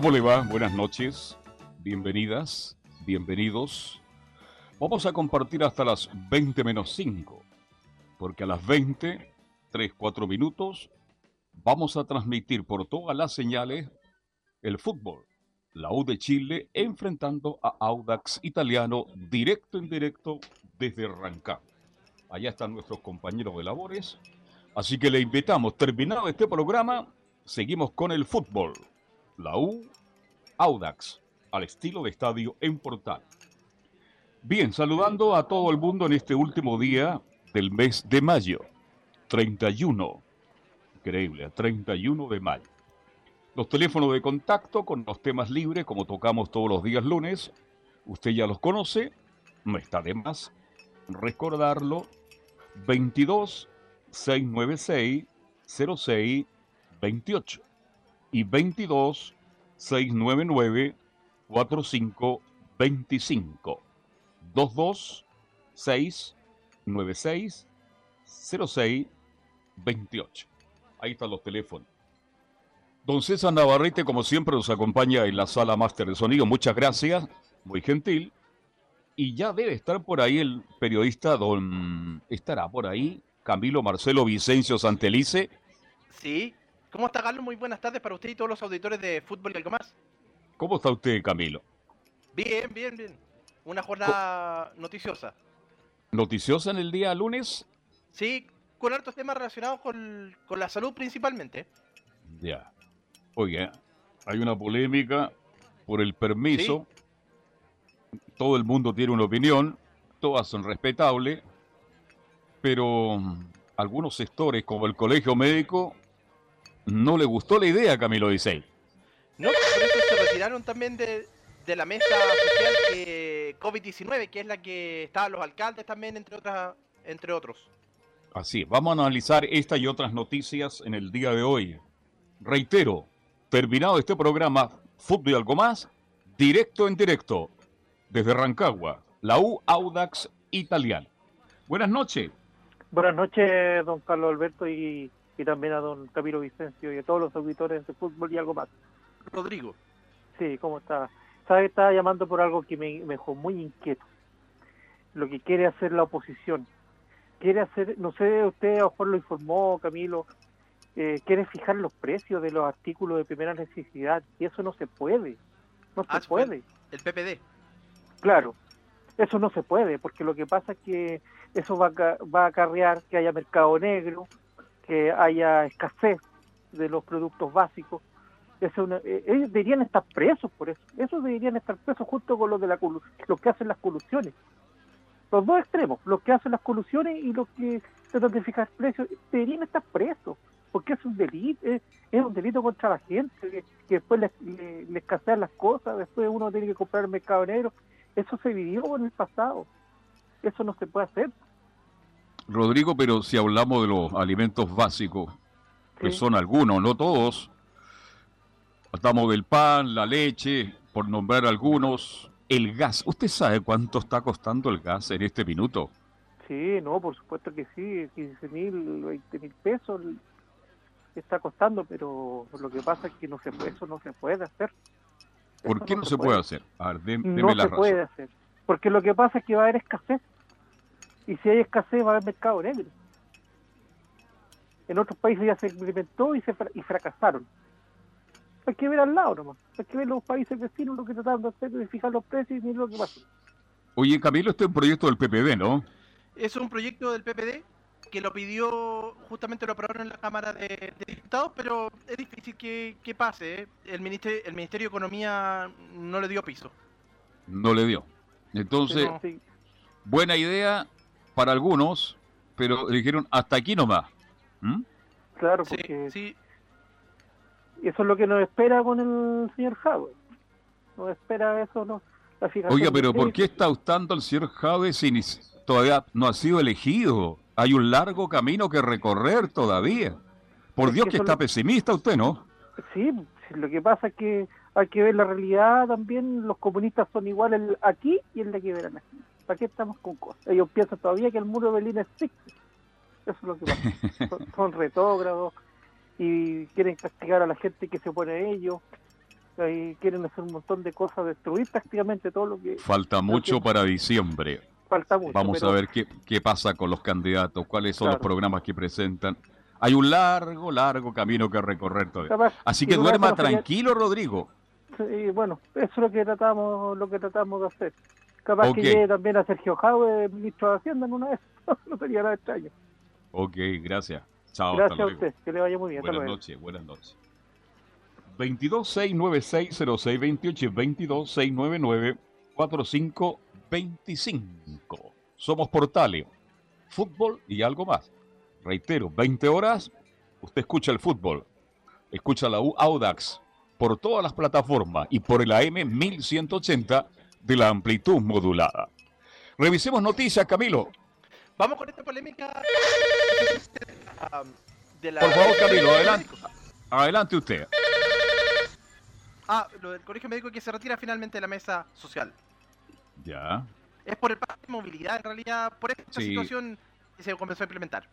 ¿Cómo le va? Buenas noches, bienvenidas, bienvenidos. Vamos a compartir hasta las 20 menos 5, porque a las 20, 3, 4 minutos, vamos a transmitir por todas las señales el fútbol. La U de Chile enfrentando a Audax Italiano directo en directo desde Rancagua. Allá están nuestros compañeros de labores. Así que le invitamos, terminado este programa, seguimos con el fútbol. La U, Audax, al estilo de estadio en Portal. Bien, saludando a todo el mundo en este último día del mes de mayo, 31 Increíble, a 31 de mayo. Los teléfonos de contacto con los temas libres, como tocamos todos los días lunes, usted ya los conoce, no está de más recordarlo. 22 696 06 28 y 22 699 45 25 22 696 06 28 Ahí están los teléfonos. Don César Navarrete, como siempre, nos acompaña en la sala máster de sonido. Muchas gracias, muy gentil. Y ya debe estar por ahí el periodista, don. ¿Estará por ahí? Camilo Marcelo Vicencio Santelice. Sí. ¿Cómo está, Carlos? Muy buenas tardes para usted y todos los auditores de Fútbol y algo más. ¿Cómo está usted, Camilo? Bien, bien, bien. Una jornada noticiosa. ¿Noticiosa en el día lunes? Sí, con hartos temas relacionados con, la salud principalmente. Ya. Oye, hay una polémica por el permiso. Todo el mundo tiene una opinión, todas son respetables, pero algunos sectores, como el colegio médico, no le gustó la idea, Camilo dice. No, por eso se retiraron también de, de la mesa social que COVID-19, que es la que estaban los alcaldes también, entre, otras, entre otros. Así, vamos a analizar esta y otras noticias en el día de hoy. Reitero, terminado este programa, Fútbol y algo más, directo en directo, desde Rancagua, la U Audax Italiano. Buenas noches. Buenas noches, don Carlos Alberto, y, también a don Camilo Vicencio y a todos los auditores de Fútbol y algo más. Rodrigo. Sí, ¿cómo está? Sabe, estaba llamando por algo que me, me dejó muy inquieto. Lo que quiere hacer la oposición quiere hacer, no sé, usted a lo mejor lo informó, Camilo, eh, quiere fijar los precios de los artículos de primera necesidad y eso no se puede, no se ah, puede. El PPD. Claro, eso no se puede porque lo que pasa es que eso va a, va a acarrear que haya mercado negro, que haya escasez de los productos básicos. Eh, ellos deberían estar presos por eso. Esos deberían estar presos junto con los de la los que hacen las colusiones los dos extremos, los que hacen las colusiones y los que tratan de fijar precios, deberían estar presos, porque es un delito, es, un delito contra la gente, que, después les, escasean las cosas, después uno tiene que comprar el mercado negro. Eso se vivió en el pasado, eso no se puede hacer. Rodrigo, pero si hablamos de los alimentos básicos, que son algunos, no todos, hablamos del pan, la leche, por nombrar algunos, el gas. ¿Usted sabe cuánto está costando el gas en este minuto? Sí, no, por supuesto que sí, 15 mil, 20 mil pesos está costando, pero lo que pasa es que no se, eso no se puede hacer. ¿Por qué no, se, puede. hacer? A ver, no se puede hacer, porque lo que pasa es que va a haber escasez, y si hay escasez va a haber mercado negro. En otros países ya se implementó y, se, y fracasaron hay que ver al lado nomás. Hay que ver los países vecinos lo que trataron de hacer, de fijar los precios y lo que pasa. Oye, Camilo, este es un proyecto del PPD, ¿no? Es un proyecto del PPD que lo pidió, justamente lo aprobaron en la Cámara de, Diputados, pero es difícil que, pase. ¿eh? El, ministerio, el Ministerio de Economía no le dio piso. No le dio. Entonces, buena idea para algunos, pero dijeron hasta aquí nomás. ¿Mm? Claro, Sí, porque sí. eso es lo que nos espera con el señor Howard. Nos espera eso, ¿no? La fijación Oiga, pero ¿por qué está optando el señor Jade si todavía no ha sido elegido? Hay un largo camino que recorrer todavía. Por Es Dios que que está lo- pesimista usted, ¿no? Sí, sí, lo que pasa es que hay que ver la realidad también. Los comunistas son iguales aquí y el de aquí verán aquí. ¿Para qué estamos con cosas? Ellos piensan todavía que el muro de Berlín existe. Eso es lo que pasa. son, son retógrados y quieren castigar a la gente que se opone a ellos. Y quieren hacer un montón de cosas, destruir prácticamente todo lo que Falta mucho para diciembre. falta mucho. Vamos pero a ver qué, qué pasa con los candidatos, cuáles son los programas que presentan. Hay un largo, largo camino que recorrer todavía. capaz- Así que duerma tranquilo, Rodrigo. Sí, bueno, eso es lo que tratamos, lo que tratamos de hacer. Capaz Ok. que llegue también a Sergio Jaue, ministro de Hacienda, en una vez. no sería nada extraño. Ok, gracias. Chao, Gracias hasta a luego. usted, que le vaya muy bien. Buenas noches, buenas noches. 226960628 y 226994525. Somos Portales, fútbol y algo más. Reitero, 20 horas, usted escucha el fútbol, escucha la U Audax por todas las plataformas y por el AM 1180 de la amplitud modulada. Revisemos noticias, Camilo. Vamos con esta polémica de la... Por favor, Camilo, adelante. Adelante usted. Ah, lo del colegio médico que se retira finalmente de la mesa social. Ya. Es por el pacto de movilidad, en realidad, por esta Sí. situación que se comenzó a implementar.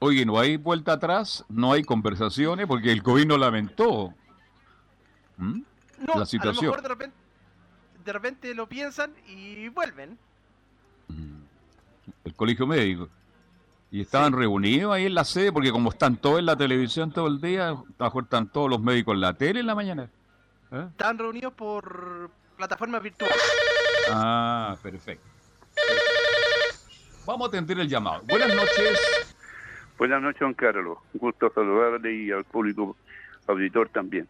Oye, no hay vuelta atrás, no hay conversaciones porque el gobierno lamentó. ¿Mm? No, La situación. a lo mejor de repente, de repente lo piensan y vuelven. Mm. El colegio médico. Y estaban reunidos ahí en la sede porque como están todos en la televisión todo el día, están todos los médicos en la tele en la mañana. ¿Eh? Estaban reunidos por plataformas virtuales. Ah, perfecto. Vamos a atender el llamado. Buenas noches. Buenas noches, don Carlos. Un gusto saludarle y al público auditor también.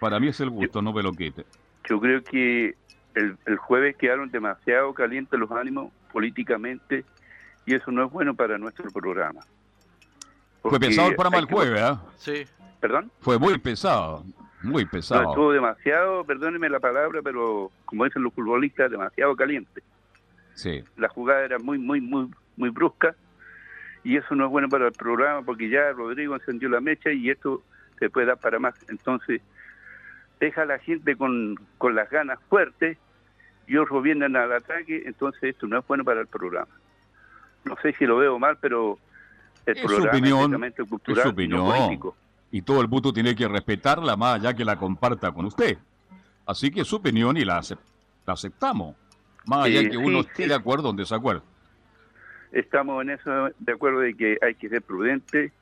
Para mí es el gusto, no me lo quite. Yo creo que el, el jueves quedaron demasiado calientes los ánimos políticamente y eso no es bueno para nuestro programa. Fue pesado el programa el jueves, ¿ah? Sí. ¿Perdón? Fue muy pesado, muy No, pesado. estuvo demasiado, perdóneme la palabra, pero como dicen los futbolistas, demasiado caliente. Sí. La jugada era muy, muy, muy, muy brusca y eso no es bueno para el programa porque ya Rodrigo encendió la mecha y esto se puede dar para más. Entonces, deja a la gente con, con las ganas fuertes y otros vienen al ataque, entonces esto no es bueno para el programa. No sé si lo veo mal, pero el Es su programa opinión, es cultural es y no opinión. político. y todo el mundo tiene que respetarla más allá que la comparta con usted. Así que es su opinión y la, la aceptamos. Más allá Sí, que uno sí, esté sí. de acuerdo o en desacuerdo. estamos en eso de acuerdo de que hay que ser prudente,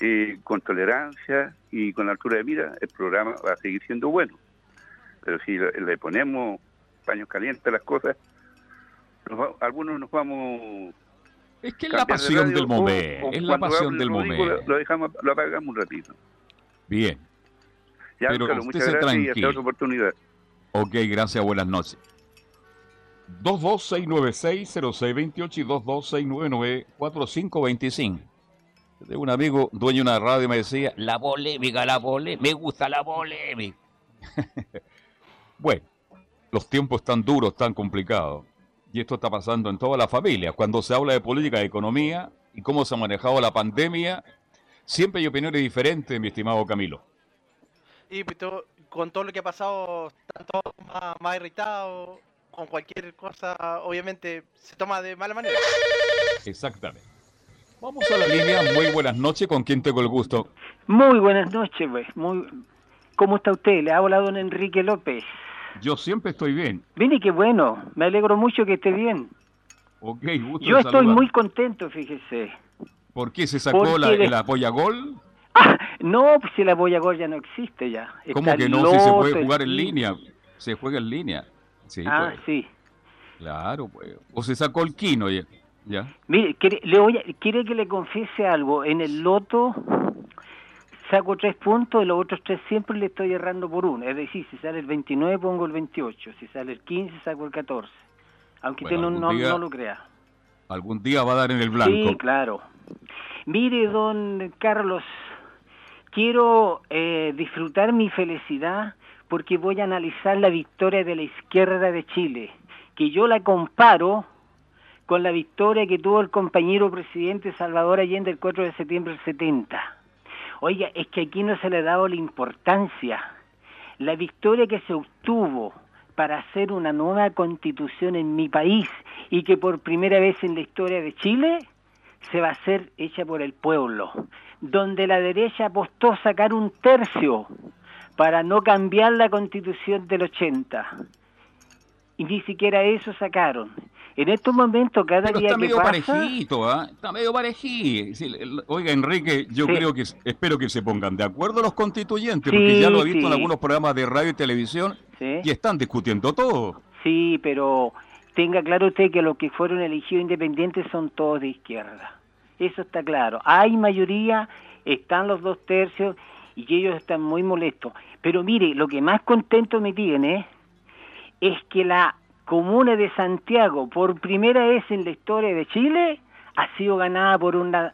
eh, con tolerancia y con altura de mira, el programa va a seguir siendo bueno. Pero si le ponemos paños calientes las cosas, nos algunos nos vamos Es que es la de pasión radio del momento. Es la pasión del momento. Lo, dejamos, lo apagamos un ratito. Bien. Ya, Pero Carlos, usted muchas se gracias y tranquilo. hasta otra oportunidad. Ok, gracias, buenas noches. 22696-0628 y 22699-4525. De un amigo dueño de una radio me decía, la polémica, la polémica, me gusta la polémica. bueno, los tiempos están duros, tan complicados. Y esto está pasando en toda la familia. Cuando se habla de política, de economía y cómo se ha manejado la pandemia, siempre hay opiniones diferentes, mi estimado Camilo. Y pues, todo- con todo lo que ha pasado, están todos más, más irritados. Con cualquier cosa, obviamente, se toma de mala manera. Exactamente. Vamos a la línea. Muy buenas noches. ¿Con quién tengo el gusto? Muy buenas noches, pues. Muy... ¿Cómo está usted? Le habla don Enrique López. Yo siempre estoy bien. Mire qué bueno, me alegro mucho que esté bien. Ok, gusto Yo estoy saludar. muy contento, fíjese. ¿Por qué se sacó Porque la, el apoya gol? Ah, no, pues si la Boya Gol ya no existe ya. ¿Cómo Está que el no? Si se puede jugar el en línea. Se juega en línea. Sí, Ah, pues. sí. Claro, pues. O se sacó el quino ya. ¿Ya? Mire, quiere, le voy a- quiere que le confiese algo. En el loto saco tres puntos y los otros tres siempre le estoy errando por uno. Es decir, si sale el 29 pongo el 28, si sale el 15 saco el 14. Aunque Bueno, usted no, día- no lo crea. Algún día va a dar en el blanco. Sí, claro. Mire, don Carlos, quiero eh, disfrutar mi felicidad porque voy a analizar la victoria de la izquierda de Chile, que yo la comparo con la victoria que tuvo el compañero presidente Salvador Allende el 4 de septiembre del 70. Oiga, es que aquí no se le ha dado la importancia. La victoria que se obtuvo para hacer una nueva constitución en mi país y que por primera vez en la historia de Chile se va a hacer hecha por el pueblo, donde la derecha apostó sacar un tercio para no cambiar la constitución del 80. Y ni siquiera eso sacaron. En estos momentos, cada Pero día está que medio pasa... parejito, ¿ah? Está medio parejito. Oiga, Enrique, yo Sí. creo que espero que se pongan de acuerdo los constituyentes, Sí, porque ya lo he visto en algunos programas de radio y televisión Sí. y están discutiendo todo. Sí, pero tenga claro usted que los que fueron elegidos independientes son todos de izquierda. Eso está claro. Hay mayoría, están los dos tercios y ellos están muy molestos. Pero mire, lo que más contento me tiene es que la comuna de Santiago, por primera vez en la historia de Chile, ha sido ganada por una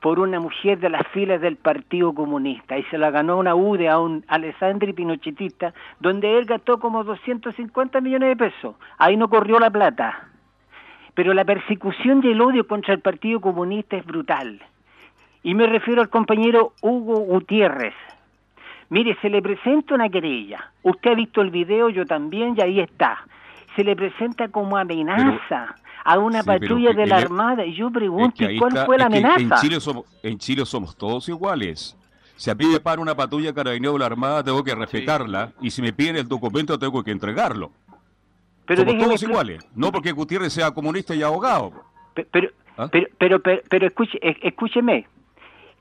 por una mujer de las filas del Partido Comunista y se la ganó una UDE a un Alessandri Pinochetista, donde él gastó como 250 millones de pesos. Ahí no corrió la plata. Pero la persecución y el odio contra el Partido Comunista es brutal. Y me refiero al compañero Hugo Gutiérrez. Mire, se le presenta una querella. Usted ha visto el video, yo también, y ahí está. Se le presenta como amenaza a una Sí, pero patrulla de la Armada. Y yo Es pregunto, que ¿y ahí cuál está- fue la amenaza? En Chile, somos, en Chile somos todos iguales. Si a mí me para una patrulla carabinero de la Armada, tengo que respetarla. Y si me piden el documento, tengo que entregarlo. Pero somos todos iguales. No porque Gutiérrez sea comunista y abogado. Pe- Pero, ¿Ah? pero, pero, pero, pero escuche, es- escúcheme.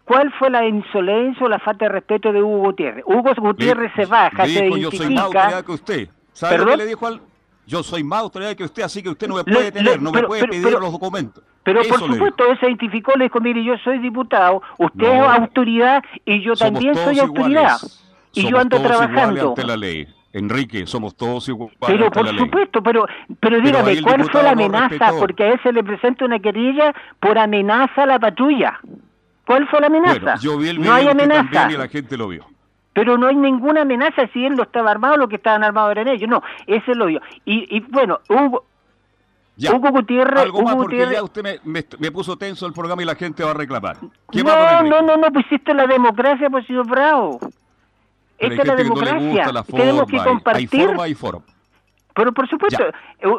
¿Cuál fue la insolencia o la falta de respeto de Hugo Gutiérrez? Hugo Gutiérrez Le- se baja, le se dijo, yo soy más que usted. ¿Sabe lo ¿Perdón? que le dijo al.? Yo soy más autoridad que usted, así que usted no me puede le- tener, no me puede pero- pedir pero- los documentos. Pero Eso por supuesto, él se identificó, le dijo, mire, yo soy diputado, usted No. es autoridad y yo también soy autoridad. iguales. Y yo ando todos trabajando. ante la ley. Enrique, somos todos iguales Pero ante por la ley. supuesto, pero, pero dígame, ¿cuál fue la no amenaza? Porque a él se le presenta una querella por amenaza a la patrulla. ¿Cuál fue la amenaza? Bueno, yo vi el no video hay usted amenaza. y la gente lo vio. Pero no hay ninguna amenaza si él no estaba armado, lo que estaban armados eran ellos. No, ese es lo yo. Y, y bueno, Hugo, Ya. Hugo Gutiérrez, Algo más Hugo porque Gutiérrez- ya usted me, me- me puso tenso el programa y la gente va a reclamar. ¿Qué no, más, no, no, no, pusiste la democracia, pues señor Bravo. Pero Esta es la no le democracia. Tenemos que. Hay- compartir. Hay forma y forma. Pero por supuesto,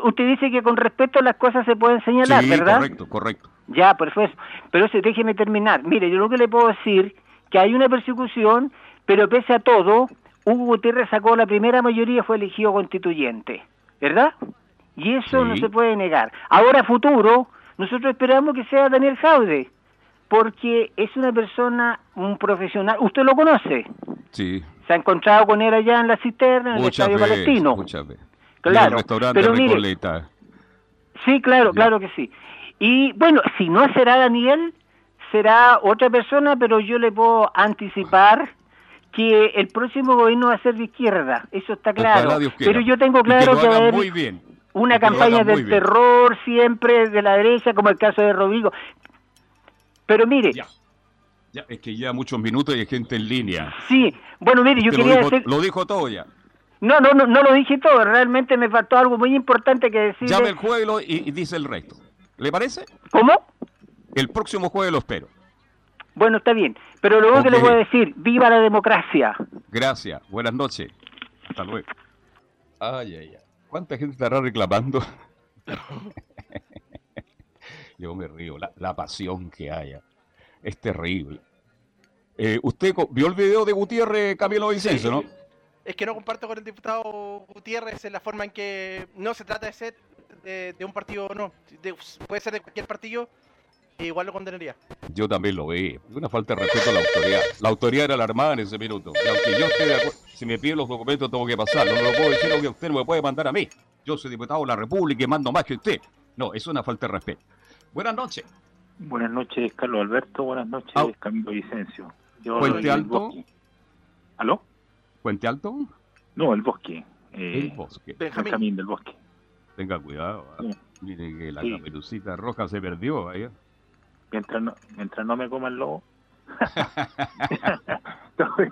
usted dice que con respeto las cosas se pueden señalar, Sí, ¿verdad? correcto, correcto. Ya, perfecto. Pero déjeme terminar. Mire, yo lo que le puedo decir que hay una persecución, pero pese a todo, Hugo Gutiérrez sacó la primera mayoría, fue elegido constituyente, ¿verdad? Y eso Sí. no se puede negar. Ahora, futuro, nosotros esperamos que sea Daniel Jaude, porque es una persona, un profesional. ¿Usted lo conoce? Sí. Se ha encontrado con él allá en la cisterna, en el Estadio veces. Palestino. Muchas veces. Claro, Y en el restaurante pero mire. Sí, claro, claro que sí. Y bueno, si no será Daniel, será otra persona, pero yo le puedo anticipar que el próximo gobierno va a ser de izquierda, eso está claro. Pero yo tengo claro que va a haber muy bien. una que campaña del bien. terror siempre de la derecha, como el caso de Rodrigo. Pero mire, Ya. Ya, es que ya muchos minutos y hay gente en línea. sí, bueno, mire, yo Usted quería lo, dijo, decir... lo dijo todo ya. No, no, no, no lo dije todo, realmente me faltó algo muy importante que decirle. Llame el jueves y dice el resto. ¿Le parece? ¿Cómo? El próximo jueves lo espero. Bueno, está bien, pero luego que le voy a decir, viva la democracia. Gracias. Buenas noches. Hasta luego. Ay, ay, ay. ¿Cuánta gente estará reclamando? Yo me río. La, la pasión que haya. Es terrible. Eh, usted vio el video de Gutiérrez Camilo Vicencio, ¿no? Es que no comparto con el diputado Gutiérrez en la forma en que no se trata de ser de, de un partido o no. De- puede ser de cualquier partido, igual lo condenaría. Yo también lo vi. Una falta de respeto a la autoridad. La autoridad era la Armada en ese minuto. Y aunque yo esté de acuerdo, si me piden los documentos tengo que pasarlos. No lo puedo decir que usted no me puede mandar a mí. Yo soy diputado de la República y mando más que usted. No, es una falta de respeto. Buenas noches. Buenas noches, Carlos Alberto. Buenas noches. Camilo Vicencio. Yo Puente Alto. ¿Aló? Puente Alto, No, el Bosque. el Eh, bosque. Benjamín. Benjamín del Bosque. Tenga cuidado. Sí. Mire que la Sí. caperucita roja se perdió ahí. Mientras no, mientras no me coma el lobo.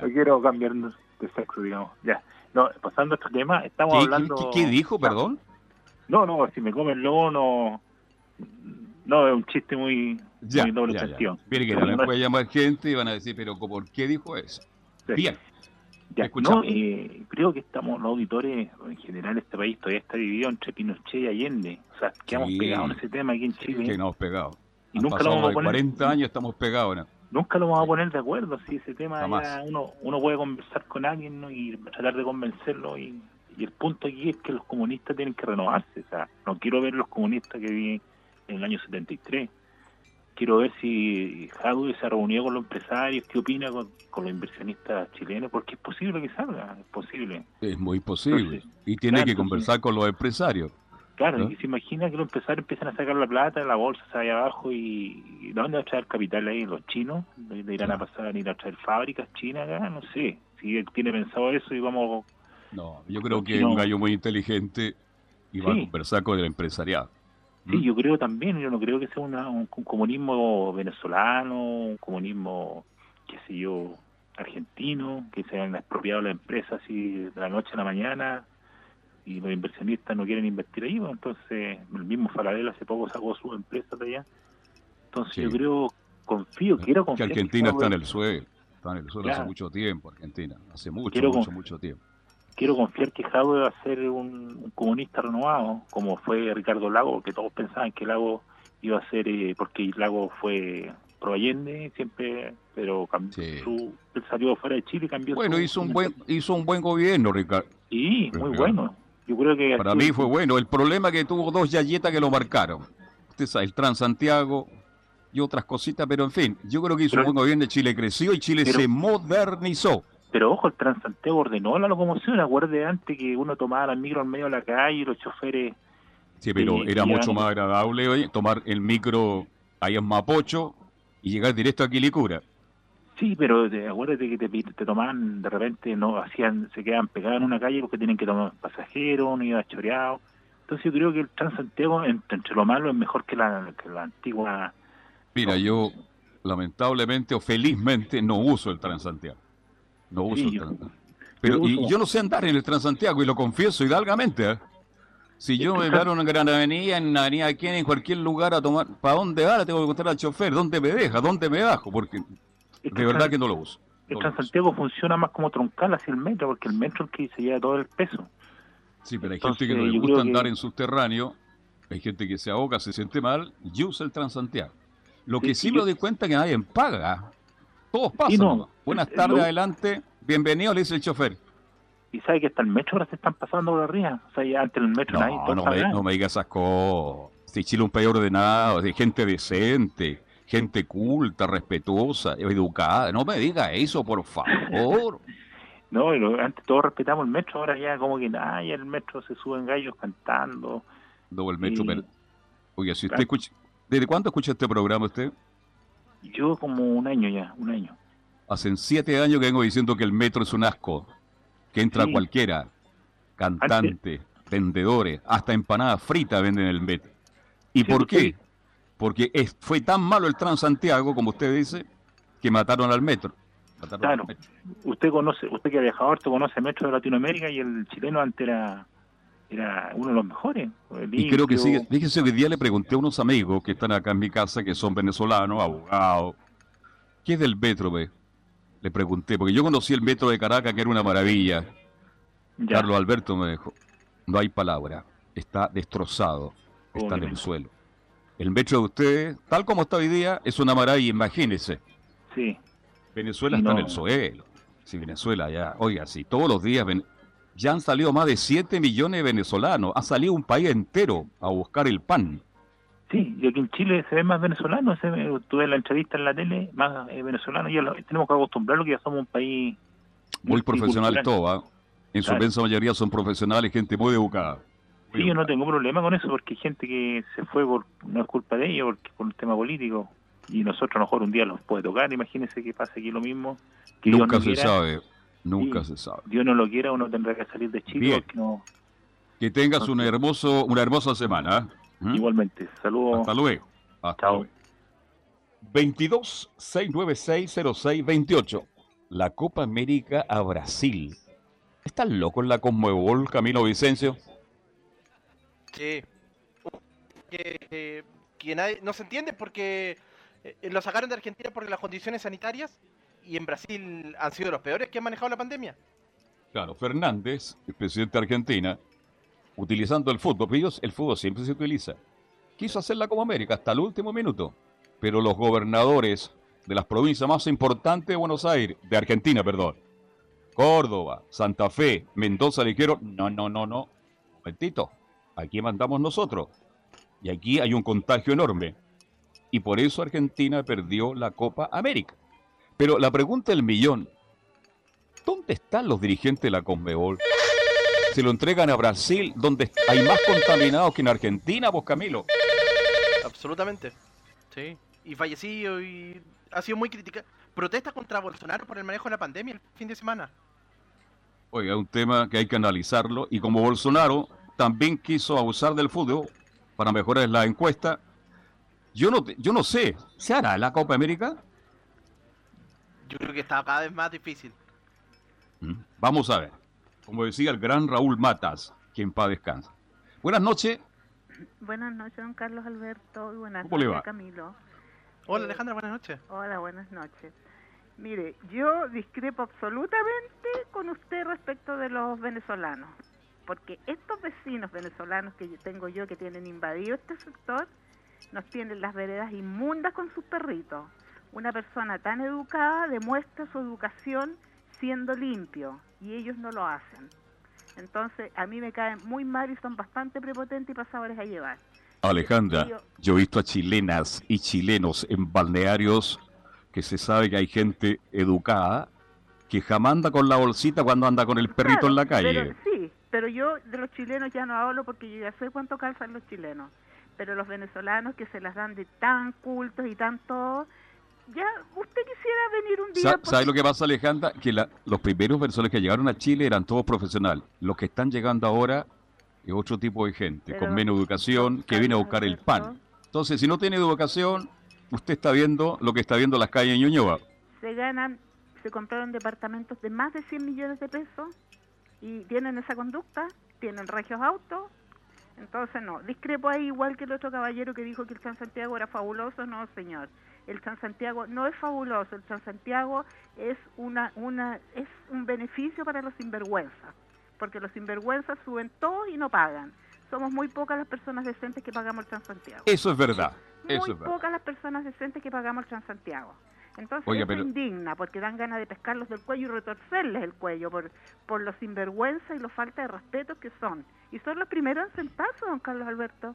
No quiero cambiar de sexo, digamos. Ya. No, pasando a otro tema, estamos ¿Qué, hablando... qué- qué dijo, perdón? No, no, si me come el lobo, no... No, es un chiste muy, Ya, muy doble ya, ya. Mire que también puede llamar gente y van a decir, pero ¿por qué dijo eso? Sí. Bien, Ya, no, eh, creo que estamos, los auditores, en general, este país todavía está dividido entre Pinochet y Allende. O sea, quedamos Sí. pegados en ese tema aquí en Chile. que nos hemos pegado. y Han nunca lo vamos a poner, 40 años, estamos pegados. ¿no? nunca lo vamos a poner de acuerdo. Si ese tema ya uno, uno puede conversar con alguien ¿no? y tratar de convencerlo. Y, y el punto aquí es que los comunistas tienen que renovarse. O sea, no quiero ver los comunistas que vi en el año 73. Quiero ver si Jadwe se ha reunido con los empresarios, qué opina con, con los inversionistas chilenos, porque es posible que salga, es posible. Es muy posible. Entonces, y tiene claro, que conversar con los empresarios. Claro, ¿No? y se imagina que los empresarios empiezan a sacar la plata, la bolsa se va abajo y, y ¿de dónde va a traer capital ahí? ¿Los chinos? ¿Le irán a pasar a ir a traer fábricas chinas acá? No sé. Si él tiene pensado eso y vamos... No, yo creo que es un gallo muy inteligente y va Sí. a conversar con el empresariado. Sí, yo creo también, yo no creo que sea una- un, un comunismo venezolano, un comunismo, qué sé yo, argentino, que se han expropiado las empresas así de la noche a la mañana y los inversionistas no quieren invertir ahí, pues, entonces el mismo Falabella hace poco sacó su empresa de allá. Entonces Sí. yo creo, confío, quiero Que confiar Argentina está en el suelo. Está en el suelo hace mucho tiempo, Argentina. Hace mucho, Quiero mucho, mucho tiempo. Quiero confiar que Jadwe va a ser un, un comunista renovado, como fue Ricardo Lago, que todos pensaban que Lago iba a ser, eh, porque Lago fue pro Allende siempre, pero cambió Sí. su, él salió fuera de Chile y cambió Bueno, su- hizo un buen, hizo un buen gobierno, Ricardo. Sí, muy Ricardo. bueno. Yo creo que Para mí fue bueno. El problema es que tuvo dos yayetas que lo marcaron. Usted sabe, el Transantiago y otras cositas, pero en fin, yo creo que hizo Pero- un buen gobierno. Chile creció y Chile pero- se modernizó. Pero ojo, el Transantiago ordenó la locomoción. Acuerde antes que uno tomaba la micro en medio de la calle y los choferes. Sí, pero Sí, era mucho más agradable oye, tomar el micro ahí en Mapocho y llegar directo a Quilicura. Sí, pero te- acuérdate que te, te tomaban, de repente no hacían, se quedaban pegados en una calle porque tienen que tomar pasajeros, no iba choreado. Entonces yo creo que el Transantiago, entre, entre lo malo, es mejor que la, que la antigua. Mira, No. yo lamentablemente o felizmente no uso el Transantiago. No uso Sí, el yo- Transantiago. Pero yo y yo no sé andar en el Transantiago y lo confieso hidalgamente. ¿eh? Si yo me paro en Gran Avenida, en Avenida Kennedy, en cualquier lugar a tomar, ¿para dónde va? Le tengo que contar al chofer, ¿dónde me deja? ¿Dónde me bajo? Porque Es de verdad que no lo uso. El no. Transantiago funciona más como troncal hacia el metro, porque el metro es el que se lleva todo el peso. Sí, pero hay Entonces, gente que no le gusta que- andar en subterráneo, hay gente que se ahoga, se siente mal y usa el Transantiago. Lo que Sí, sí me yo- doy cuenta que nadie paga. Todos pasan. no, nomás. Buenas eh, tardes, lo- adelante. Bienvenido, le dice el chofer. Y sabe que hasta el metro ahora se están pasando por arriba. O sea, ya antes el metro nadie No, todo no me, no me digas esas cosas. Si Chile es un país ordenado, de gente decente, gente culta, respetuosa, educada. No me diga eso, por favor. No, lo- antes todos respetamos el metro, ahora ya como que nada, el metro se suben gallos cantando. No, el metro. Y- pero- Oiga, si usted escucha. ¿Desde cuándo escucha este programa usted? Yo como un año ya, un año. Hace siete años que vengo diciendo que el metro es un asco, que entra Sí. cualquiera, cantante, vendedores, hasta empanadas fritas venden en el metro. ¿Y Sí, por qué? Porque es- fue tan malo el Transantiago, como usted dice, que mataron al metro. Mataron Claro. al metro. Usted conoce, usted que ha viajado harto conoce el metro de Latinoamérica y el chileno antes era, era uno de los mejores. Y creo que sigue. Fíjese que hoy día le pregunté a unos amigos que están acá en mi casa, que son venezolanos, abogados. ¿Qué es del metro, ve? Le pregunté, porque yo conocí el metro de Caracas, que era una maravilla. Ya, Carlos Alberto me dijo, no hay palabra, está destrozado, está en el suelo. El metro de ustedes, tal como está hoy día, es una maravilla, imagínese. Sí, Venezuela está en el suelo. Si Venezuela ya, oiga, si todos los días ven- ya han salido más de 7 millones de venezolanos, ha salido un país entero a buscar el pan. Sí, y aquí en Chile se ve más venezolano, se ve, tuve la entrevista en la tele, más eh, venezolano, y ya lo- tenemos que acostumbrarlo que ya somos un país Muy profesional todo, ¿ah? En su inmensa mayoría son profesionales, gente muy educada. Muy Sí, yo no tengo problema con eso porque hay gente que se fue por, no es culpa de ellos, porque por un tema político. Y nosotros a lo mejor un día los puede tocar, imagínense que pase aquí lo mismo. Que Nunca no se quiera, sabe, nunca Sí. se sabe. Dios no lo quiera, uno tendrá que salir de Chile Bien. porque no... Que tengas un hermoso, una hermosa semana. ¿Mm? Igualmente, saludos. Hasta luego. Hasta Chao. luego. 22 696 0628. La Copa América a Brasil. ¿Estás loco en la Conmebol, Camilo Vicencio? Sí. Que, eh, que nadie- no se entiende porque eh, lo sacaron de Argentina porque las condiciones sanitarias y en Brasil han sido los peores que han manejado la pandemia. Claro, Fernández, el presidente de Argentina, utilizando el fútbol, pero ellos- el fútbol siempre se utiliza. Quiso hacerla como América hasta el último minuto, pero los gobernadores de las provincias más importantes de Buenos Aires, de Argentina, perdón, Córdoba, Santa Fe, Mendoza, le dijeron, no, no, no, no, momentito, aquí mandamos nosotros. Y aquí hay un contagio enorme. Y por eso Argentina perdió la Copa América. Pero la pregunta del millón, ¿Dónde están los dirigentes de la Conmebol? Se lo entregan a Brasil, donde hay más contaminados que en Argentina, vos Camilo. Absolutamente. Sí. Y fallecido y ha sido muy crítica. Protesta contra Bolsonaro por el manejo de la pandemia el fin de semana. Oiga, un tema que hay que analizarlo. Y como Bolsonaro también quiso abusar del fútbol para mejorar la encuesta, yo no, yo no sé, ¿se hará la Copa América? Yo creo que está cada vez más difícil. Mm, Vamos a ver. Como decía el gran Raúl Matas, quien paz descansa. Buenas noches. Buenas noches, don Carlos Alberto, y buenas ¿Cómo le noches, va? Camilo. Hola Eh, Alejandra, buenas noches. Hola, buenas noches. Mire, yo discrepo absolutamente con usted respecto de los venezolanos, porque estos vecinos venezolanos que yo tengo yo que tienen invadido este sector, nos tienen las veredas inmundas con sus perritos. Una persona tan educada demuestra su educación siendo limpio y ellos no lo hacen. Entonces, a mí me caen muy mal y son bastante prepotentes y pasadores a llevar. Alejandra, Yo- yo he visto a chilenas y chilenos en balnearios que se sabe que hay gente educada que jamás anda con la bolsita cuando anda con el perrito en la calle. pero- sí, pero yo de los chilenos ya no hablo porque yo ya sé cuánto calzan los chilenos. Pero los venezolanos que se las dan de tan cultos y tan todo, ya usted quisiera venir un día... ¿Sabe lo que pasa, Alejandra? Que la- los primeros personas que llegaron a Chile eran todos profesionales. Los que están llegando ahora es otro tipo de gente, Pero, con menos educación, que viene a buscar el pan. Entonces, si no tiene educación, usted está viendo lo que está viendo en las calles de Ñuñoa. Se ganan, se compraron departamentos de más de 100 millones de pesos y tienen esa conducta, tienen regios autos. Entonces, no, discrepo ahí igual que el otro caballero que dijo que el San Santiago era fabuloso. No, señor. El San Santiago no es fabuloso. El San Santiago es, una, una, es un beneficio para los sinvergüenzas. Porque los sinvergüenzas suben todo y no pagan. Somos muy pocas las personas decentes que pagamos el San Santiago. Eso es verdad. Eso Muy es verdad. pocas las personas decentes que pagamos el Transantiago. Entonces pero- indigna porque dan ganas de pescarlos del cuello y retorcerles el cuello por, por los sinvergüenza y los falta de respeto que son. Y son los primeros en sentarse, don Carlos Alberto.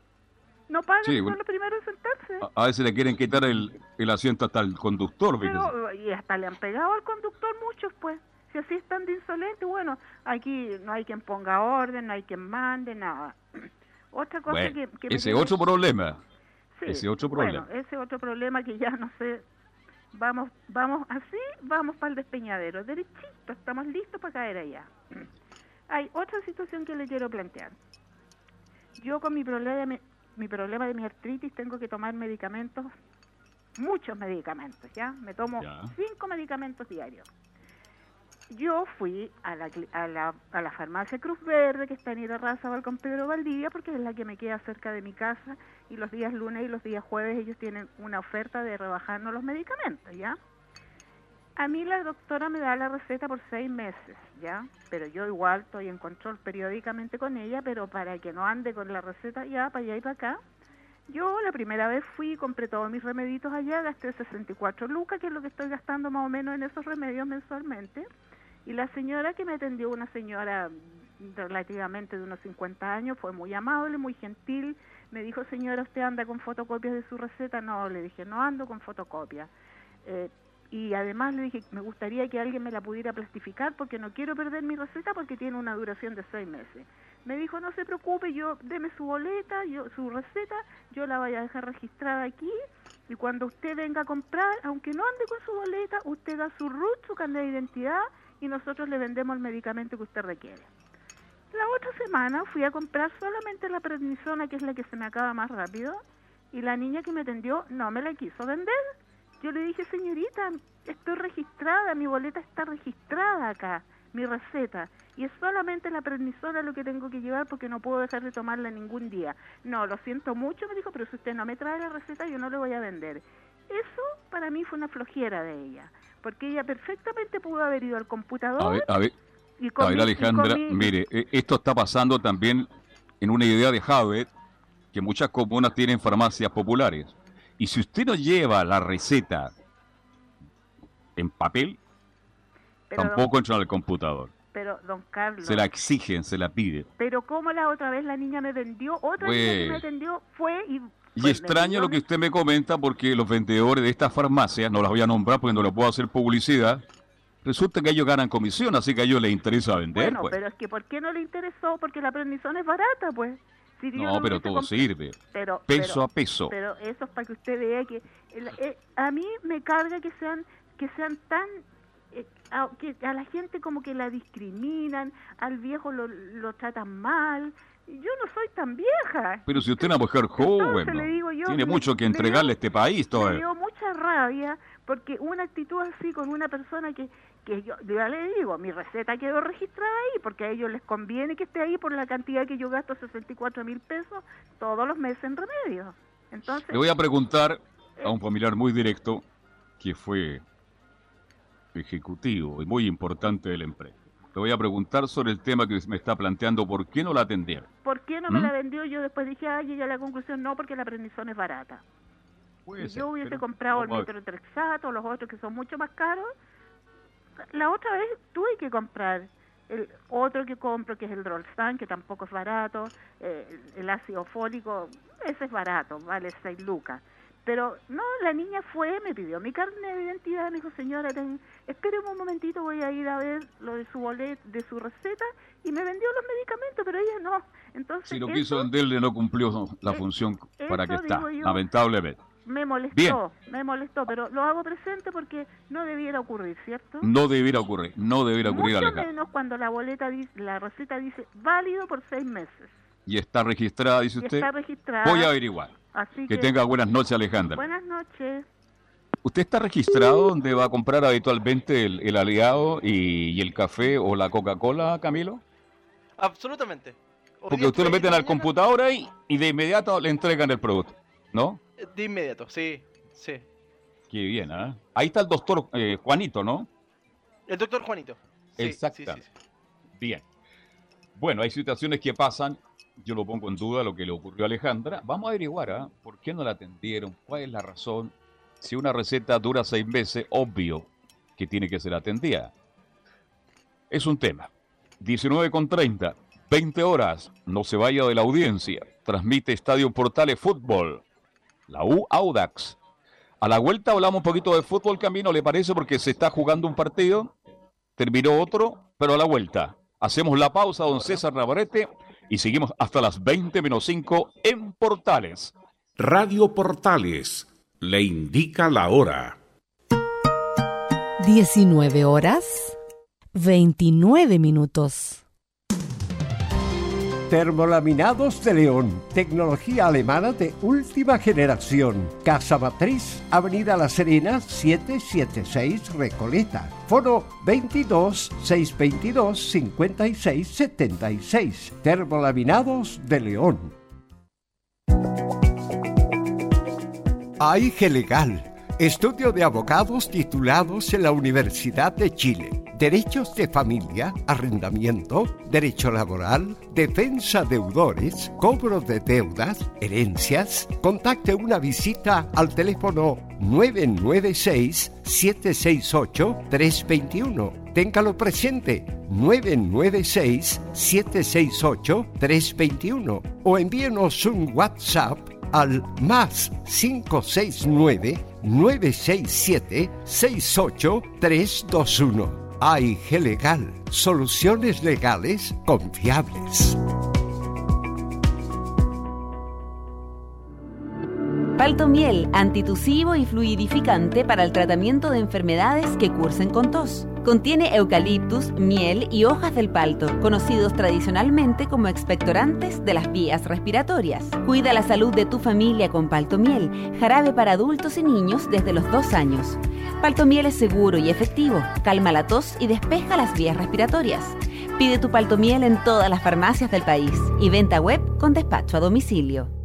No pagan, Sí, son bueno. los primeros en sentarse. A, a veces le quieren quitar el, el asiento hasta el conductor. Pero, y hasta le han pegado al conductor muchos, pues. Si así están de insolentes, bueno, aquí no hay quien ponga orden, no hay quien mande, nada. Otra cosa Bueno, que, ese otro problema. Sí, Ese otro problema. Bueno, ese otro problema que ya no sé. Vamos, vamos así, vamos para el despeñadero, derechito, estamos listos para caer allá. Hay otra situación que le quiero plantear. Yo con mi problema, de mi, problema de mi artritis tengo que tomar medicamentos, muchos medicamentos, ¿ya? Me tomo Ya. cinco medicamentos diarios. Yo fui a la, a, la, a la farmacia Cruz Verde, que está en Irarrázaval con Pedro Valdivia, porque es la que me queda cerca de mi casa, y los días lunes y los días jueves ellos tienen una oferta de rebajarnos los medicamentos, ¿ya? A mí la doctora me da la receta por seis meses, ¿ya? Pero yo igual estoy en control periódicamente con ella, pero para que no ande con la receta ya para allá y para acá. Yo la primera vez fui, compré todos mis remeditos allá, gasté 64 lucas, que es lo que estoy gastando más o menos en esos remedios mensualmente. Y la señora que me atendió, una señora relativamente de unos 50 años, fue muy amable, muy gentil. Me dijo, señora, ¿usted anda con fotocopias de su receta? No, le dije, no ando con fotocopias. Eh, y además le dije, me gustaría que alguien me la pudiera plastificar porque no quiero perder mi receta porque tiene una duración de seis meses. Me dijo, no se preocupe, yo deme su boleta, yo su receta, yo la voy a dejar registrada aquí y cuando usted venga a comprar, aunque no ande con su boleta, usted da su RUT, su carnet de identidad y nosotros le vendemos el medicamento que usted requiere. La otra semana fui a comprar solamente la prednisona, que es la que se me acaba más rápido, y la niña que me atendió no me la quiso vender. Yo le dije, señorita, estoy registrada, mi boleta está registrada acá, mi receta, y es solamente la prednisona lo que tengo que llevar porque no puedo dejar de tomarla ningún día. No, lo siento mucho, me dijo, pero si usted no me trae la receta, yo no le voy a vender. Eso para mí fue una flojera de ella, porque ella perfectamente pudo haber ido al computador. A ver, a ver, y a ver, Alejandra, mire, eh, esto está pasando también en una idea de Javet, que muchas comunas tienen farmacias populares. Y si usted no lleva la receta en papel, pero, don- tampoco entra al computador. pero, don Carlos, Se la exigen, se la piden. pero como la otra vez la niña me vendió, otra niña que me Bueno. atendió fue y... Pues, extraño vendió lo que usted me comenta porque los vendedores de estas farmacias, no las voy a nombrar porque no les puedo hacer publicidad, resulta que ellos ganan comisión, así que a ellos les interesa vender. Bueno, pues. pero es que ¿por qué no le interesó? Porque la prednisona es barata, pues. Si no, pero todo sirve. Pero, Peso pero- a peso. Pero eso es para que usted vea que el- eh, a mí me carga que sean que sean tan eh, a, que a la gente como que la discriminan, al viejo lo, lo tratan mal. Yo no soy tan vieja. Pero si usted es una mujer joven, ¿no? le digo yo, tiene me- mucho que entregarle a este país. Todo. Me dio mucha rabia porque una actitud así con una persona que, que yo, ya le digo, mi receta quedó registrada ahí porque a ellos les conviene que esté ahí por la cantidad que yo gasto, 64 mil pesos, todos los meses en remedio. Entonces, Le voy a preguntar a un familiar muy directo que fue ejecutivo y muy importante de la empresa. Le voy a preguntar sobre el tema que me está planteando, ¿por qué no la atendieron? ¿por qué no me ¿Mm? la vendió? Yo después dije, ay, llegué a la conclusión, no, porque la prednisona es barata. Puede ser, yo hubiese comprado el ver. metrotrexato, los otros que son mucho más caros, la otra vez tuve que comprar el otro que compro, que es el Rolstan, que tampoco es barato, eh, el ácido fólico, ese es barato, vale 6 lucas. Pero no, la niña fue, me pidió mi carne de identidad, me dijo, señora, ten, espéreme un momentito, voy a ir a ver lo de su bolet, de su receta, y me vendió los medicamentos, pero ella no. Entonces, Si lo eso quiso venderle, no cumplió la eh, función para que está, yo. lamentablemente. Me molestó, Bien. me molestó, pero lo hago presente porque no debiera ocurrir, ¿cierto? No debiera ocurrir, no debiera ocurrir, Mucho Alejandra. menos cuando la boleta, dice, la receta dice válido por seis meses. Y está registrada, dice Y usted. está registrada. Voy a averiguar. Así Que tenga buenas noches, Alejandra. Buenas noches. ¿Usted está registrado donde va a comprar habitualmente el, el aliado y, y el café o la Coca-Cola, Camilo? Absolutamente. Hoy Porque usted lo meten al computador ahí y de inmediato le entregan el producto, ¿no? De inmediato, sí, sí. Qué bien, ¿ah? Ahí está el doctor eh, Juanito, ¿no? El doctor Juanito. Sí. Bien. Bueno, hay situaciones que pasan. Yo lo pongo en duda lo que le ocurrió a Alejandra. Vamos a averiguar, ¿ah? ¿Por qué no la atendieron? ¿Cuál es la razón? Si una receta dura seis meses, obvio que tiene que ser atendida. Es un tema. 19 con 30, 20 horas. No se vaya de la audiencia. Transmite Estadio Portales Fútbol. La U Audax. A la vuelta hablamos un poquito de fútbol, Camino, ¿le parece? Porque se está jugando un partido. Terminó otro, pero a la vuelta. Hacemos la pausa, don César Navarrete, y seguimos hasta las 20 menos 5 en Portales. Radio Portales le indica la hora. 19 horas 29 minutos. Termolaminados de León, tecnología alemana de última generación. Casa Matriz, Avenida La Serena, 776 Recoleta. Foro 22 622 56 76. Termolaminados de León. AIG Legal, estudio de abogados titulados en la Universidad de Chile. Derechos de familia, arrendamiento, derecho laboral, defensa deudores, cobro de deudas, herencias. Contacte una visita al teléfono 996-768-321. Téngalo presente, 996-768-321. O envíenos un WhatsApp al más 569-967-68321. AIG Legal, soluciones legales confiables. Paltomiel, antitusivo y fluidificante para el tratamiento de enfermedades que cursen con tos. Contiene eucaliptus, miel y hojas del palto, conocidos tradicionalmente como expectorantes de las vías respiratorias. Cuida la salud de tu familia con palto miel, jarabe para adultos y niños desde los dos años. Palto miel es seguro y efectivo, calma la tos y despeja las vías respiratorias. Pide tu palto miel en todas las farmacias del país y venta web con despacho a domicilio.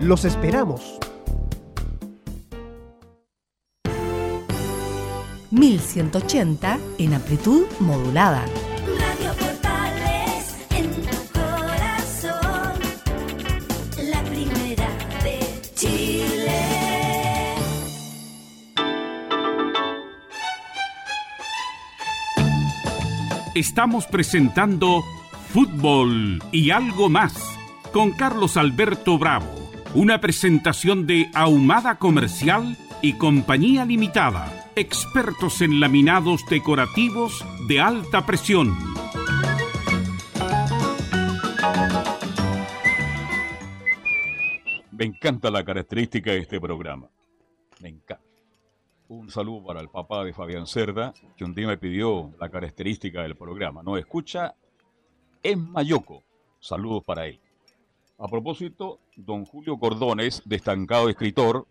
Los esperamos. 1180 en amplitud modulada. Radio Portales en tu corazón, la primera de Chile. Estamos presentando Fútbol y algo más con Carlos Alberto Bravo una presentación de Ahumada Comercial y Compañía Limitada, expertos en laminados decorativos de alta presión. Me encanta la característica de este programa. Me encanta. Un saludo para el papá de Fabián Cerda, que un día me pidió la característica del programa. No escucha en Mayoco. Saludos para él. A propósito, don Julio Cordones, destacado escritor,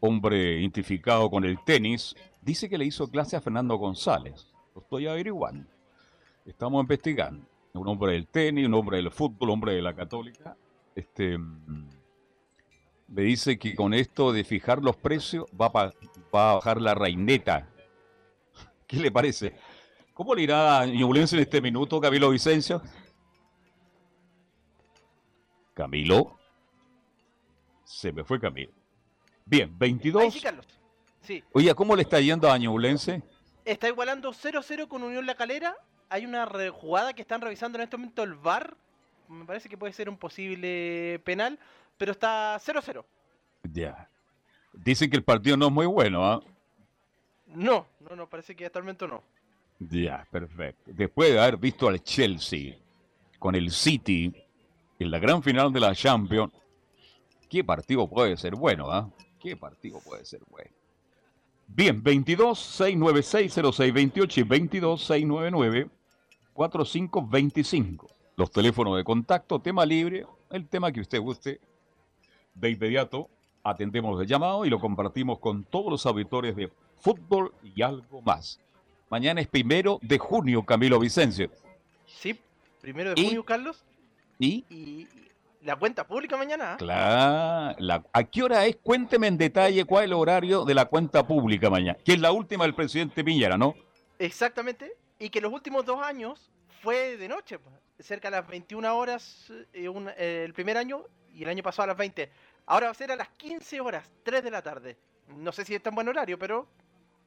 hombre identificado con el tenis, dice que le hizo clase a Fernando González. Lo estoy averiguando. Estamos investigando. Un hombre del tenis, un hombre del fútbol, un hombre de la católica. Este, mm, me dice que con esto de fijar los precios va, a bajar la reineta. ¿Qué le parece? ¿Cómo le irá a Ñublense en este minuto, Camilo Vicencio? Camilo. Se me fue Camilo. Bien, 22. sí, Carlos. Sí. Oye, ¿cómo le está yendo a Ñublense? Está igualando 0-0 con Unión La Calera. Hay una jugada que están revisando en este momento el VAR. Me parece que puede ser un posible penal, pero está 0-0. Ya. Dicen que el partido no es muy bueno, ¿ah? No, no, no, parece que hasta el momento no. Ya, perfecto. Después de haber visto al Chelsea con el City en la gran final de la Champions, ¿qué partido puede ser bueno? ah? ¿Qué partido puede ser bueno? Bien, 22 696 0628 y 22 699 4525. Los teléfonos de contacto, tema libre, el tema que usted guste. De inmediato atendemos el llamado y lo compartimos con todos los auditores de fútbol y algo más. Mañana es primero de junio, Camilo Vicencio. Sí, primero de junio, Carlos. ¿Y? la cuenta pública mañana. ¿ah? Claro. ¿A qué hora es? Cuénteme en detalle cuál es el horario de la cuenta pública mañana, que es la última del presidente Piñera, ¿no? Exactamente. Y que los últimos dos años fue de noche, pues, cerca de las 21 horas eh, eh, el primer año y el año pasado a las 20. Ahora va a ser a las 15 horas, 3 de la tarde. No sé si es tan buen horario, pero,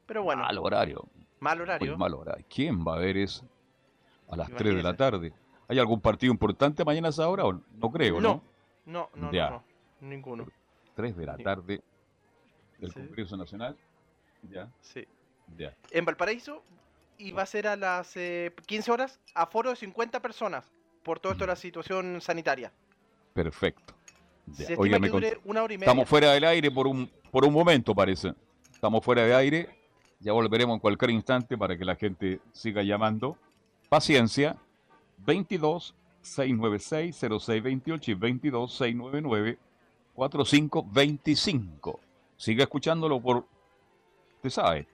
pero bueno. Mal horario. Mal horario. mal horario. ¿Quién va a ver eso a las 3 de la tarde? ¿Hay algún partido importante mañana a esa hora? O no creo, ¿no? No, no, no, ninguno. Tres de la tarde del Congreso Nacional. Ya. Sí. Ya. En Valparaíso y va a ser a las 15 eh, horas, aforo de 50 personas, por todo esto de la situación sanitaria. Perfecto. Se Oiga, que dure una hora y media. Estamos fuera del aire por un, por un momento, parece. Estamos fuera de aire. Ya volveremos en cualquier instante para que la gente siga llamando. Paciencia. 22 696 0628 y 22 699 4525. Siga escuchándolo por, usted sabe,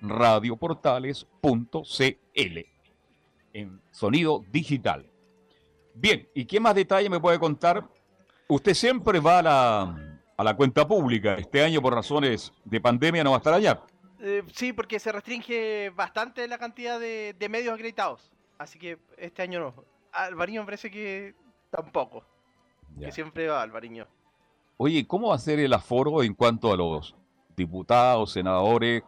radioportales.cl en sonido digital. Bien, ¿y qué más detalle me puede contar? Usted siempre va a la, a la cuenta pública. Este año, por razones de pandemia, no va a estar allá. Eh, sí, porque se restringe bastante la cantidad de, de medios acreditados. Así que este año no. Alvariño me parece que tampoco. Ya. Que siempre va Alvariño. Oye, ¿cómo va a ser el aforo en cuanto a los diputados, senadores?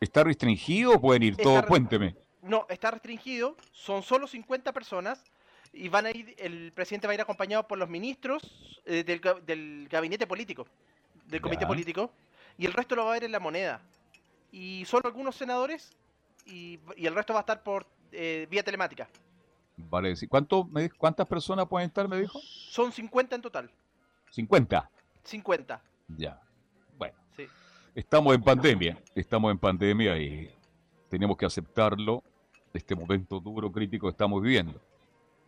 ¿Está restringido o pueden ir Está todos? Cuénteme. No, está restringido. Son solo 50 personas. Y van a ir, el presidente va a ir acompañado por los ministros eh, del, del gabinete político, del comité Ya. político. Y el resto lo va a ver en la moneda. Y solo algunos senadores. Y, y el resto va a estar por eh, vía telemática. Vale, ¿cuánto me ¿cuántas personas pueden estar, me dijo? Son 50 en total. 50. 50. Ya. Bueno, Sí. estamos en pandemia. Estamos en pandemia y tenemos que aceptarlo. Este momento duro, crítico que estamos viviendo.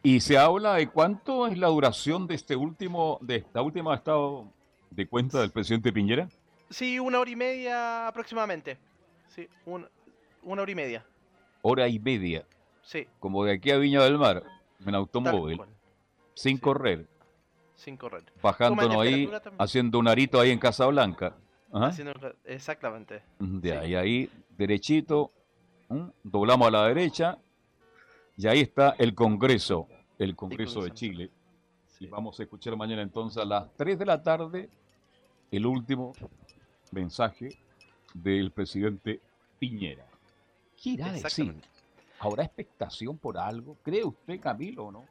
Y se habla de cuánto es la duración de este último, de esta última estado de cuenta del presidente Piñera. Sí, una hora y media aproximadamente. Sí, un- una hora y media. Hora y media. Sí, Como de aquí a Viña del Mar, en automóvil, sin correr, sin correr. bajándonos ahí, también. haciendo un arito ahí en Casablanca. Ajá. Haciendo- Exactamente. De ahí, ahí, derechito, ¿m? doblamos a la derecha, y ahí está el Congreso, el Congreso de Chile. Y vamos a escuchar mañana entonces a las 3 de la tarde el último mensaje del presidente Piñera. ¿Qué irá a decir? ¿Habrá expectación por algo? ¿Cree usted, Camilo, o no?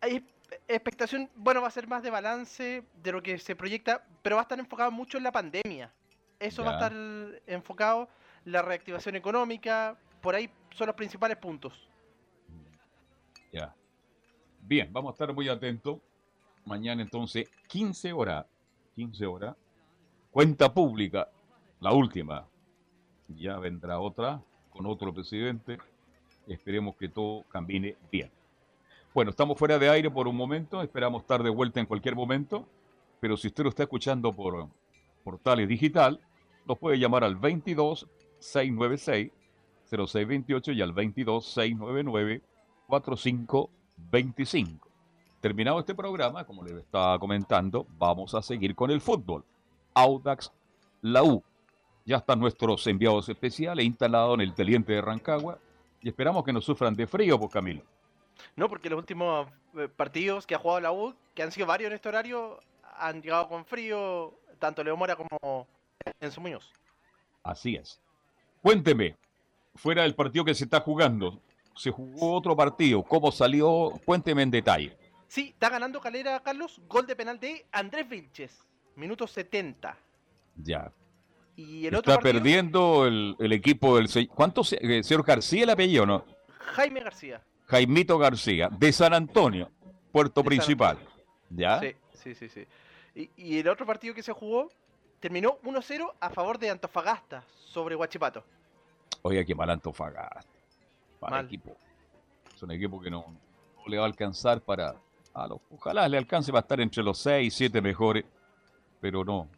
Hay expectación, bueno, va a ser más de balance de lo que se proyecta, pero va a estar enfocado mucho en la pandemia. Eso va a estar enfocado, la reactivación económica, por ahí son los principales puntos. Ya. Bien, vamos a estar muy atentos. Mañana entonces, 15 horas. 15 horas. Cuenta pública, la última. Ya vendrá otra con otro presidente. Esperemos que todo camine bien. Bueno, estamos fuera de aire por un momento. Esperamos estar de vuelta en cualquier momento. Pero si usted lo está escuchando por portales digital, nos puede llamar al 22 696 0628 y al 22 699 4525. Terminado este programa, como les estaba comentando, vamos a seguir con el fútbol. Audax, la U. Ya están nuestros enviados especiales instalados en el teliente de Rancagua y esperamos que no sufran de frío, pues Camilo. No, porque los últimos eh, partidos que ha jugado la U, que han sido varios en este horario, han llegado con frío, tanto Leo Mora como Enzo Muñoz. Así es. Cuénteme, fuera del partido que se está jugando, se jugó otro partido, ¿cómo salió? Cuénteme en detalle. Sí, está ganando Calera, Carlos, gol de penal de Andrés Vilches, minuto 70. Ya. Y el otro Está partido, perdiendo el, el equipo del... ¿Cuánto? eh, señor García el apellido, no? Jaime García. Jaimito García, de San Antonio, puerto De principal. ¿Ya? Sí, sí, sí, sí. Y, y el otro partido que se jugó terminó 1-0 a favor de Antofagasta sobre Huachipato. Oiga, qué mal Antofagasta. Mal, Mal. equipo. Es un equipo que no, no le va a alcanzar para... a lo- ojalá le alcance para estar entre los 6, 7 mejores, pero no.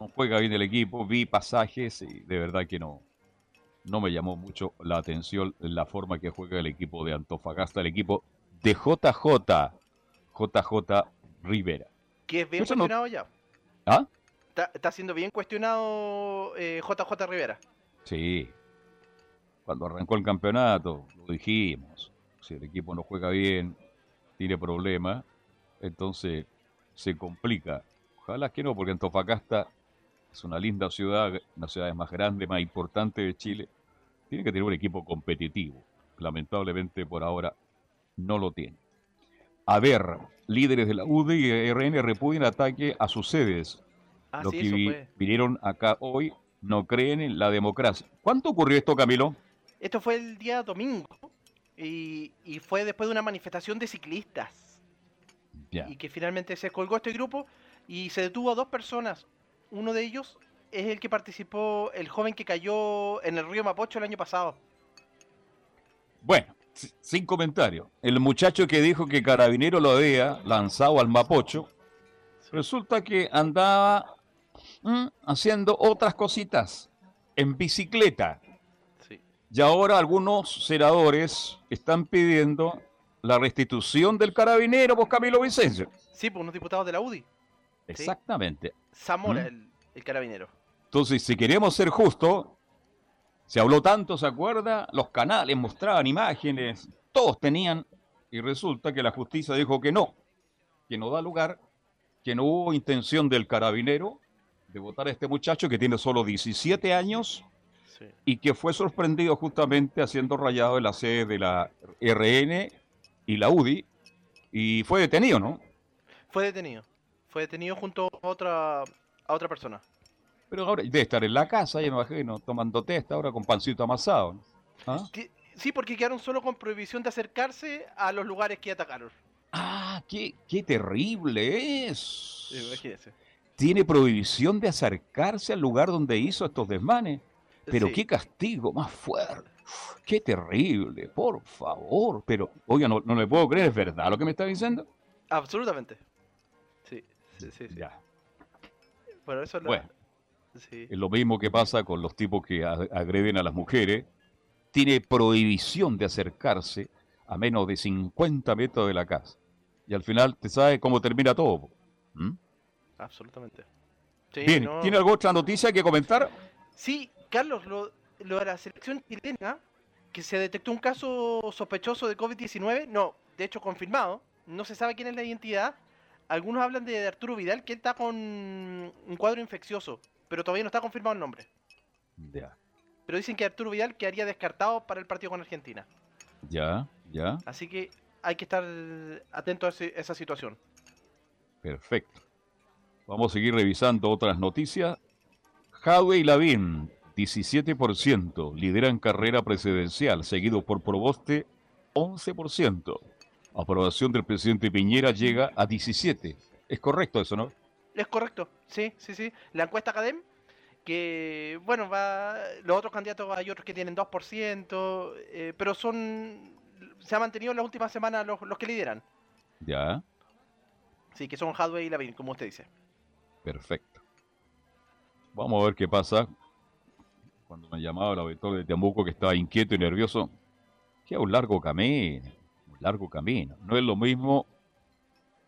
No juega bien el equipo, vi pasajes y de verdad que no. No me llamó mucho la atención la forma que juega el equipo de Antofagasta, el equipo de JJ, JJ Rivera. Que es bien Eso no- cuestionado ya. ¿Ah? Está, está siendo bien cuestionado eh, JJ Rivera. Sí. Cuando arrancó el campeonato, lo dijimos. Si el equipo no juega bien, tiene problemas, entonces se complica. Ojalá que no, porque Antofagasta es una linda ciudad, una ciudad más grande, más importante de Chile. Tiene que tener un equipo competitivo. Lamentablemente por ahora no lo tiene. A ver, líderes de la UDI y RN repudian ataque a sus sedes. Ah, Los sí, que eso vi- fue. vinieron acá hoy no creen en la democracia. ¿Cuánto ocurrió esto, Camilo? Esto fue el día domingo y, y fue después de una manifestación de ciclistas. Ya. Y que finalmente se colgó este grupo y se detuvo a dos personas. Uno de ellos es el que participó, el joven que cayó en el río Mapocho el año pasado. Bueno, sin comentario. El muchacho que dijo que Carabinero lo había lanzado al Mapocho, resulta que andaba mm, haciendo otras cositas. en bicicleta. Sí. Y ahora algunos senadores están pidiendo la restitución del carabinero, vos Camilo Vicencio. Sí, por unos diputados de la UDI. Exactamente. Zamora, ¿Mm? el, el carabinero. Entonces, si queremos ser justos, se habló tanto, ¿se acuerda? Los canales mostraban imágenes, todos tenían, y resulta que la justicia dijo que no, que no da lugar, que no hubo intención del carabinero de votar a este muchacho que tiene solo 17 años Sí. y que fue sorprendido justamente haciendo rayado en la sede de la RN y la UDI y fue detenido, ¿no? Fue detenido. Fue detenido junto a otra, a otra persona. Pero ahora debe estar en la casa, ya me imagino, tomando testa ahora con pancito amasado. ¿no? ¿Ah? Sí, porque quedaron solo con prohibición de acercarse a los lugares que atacaron. Ah, qué, qué terrible es. Imagínese. Tiene prohibición de acercarse al lugar donde hizo estos desmanes. Pero Sí. qué castigo más fuerte. Qué terrible, por favor. Pero, oiga, no, no le puedo creer, ¿es verdad lo que me está diciendo? Absolutamente. Sí, sí, sí. sí. Ya. Bueno, eso es lo... Bueno, Sí. es lo mismo que pasa con los tipos que agreden a las mujeres. Tiene prohibición de acercarse a menos de 50 metros de la casa. Y al final, ¿te sabe cómo termina todo? ¿Mm? Absolutamente. Bien, no- ¿tiene alguna otra noticia que comentar? Sí, Carlos, lo, lo de la selección chilena, que se detectó un caso sospechoso de COVID-19, no, de hecho confirmado, no se sabe quién es la identidad. Algunos hablan de Arturo Vidal, que él está con un cuadro infeccioso, pero todavía no está confirmado el nombre. Ya, Pero dicen que Arturo Vidal quedaría descartado para el partido con Argentina. ya, ya, Así que hay que estar atento a ese- esa situación. perfecto. Vamos a seguir revisando otras noticias. Jadwe y Lavín, 17%, lideran carrera presidencial, seguido por Proboste, 11%. Aprobación del presidente Piñera llega a 17%. Es correcto eso, ¿no? Es correcto, sí, sí, sí. La encuesta Academ, que, bueno, va los otros candidatos hay otros que tienen 2%, eh, pero son se ha mantenido en las últimas semanas los, los que lideran. Ya, Sí, que son Hadway y Lavin, como usted dice. perfecto. Vamos a ver qué pasa. Cuando me llamaba el auditor de Temuco que estaba inquieto y nervioso, queda un largo camino, largo camino. No es lo mismo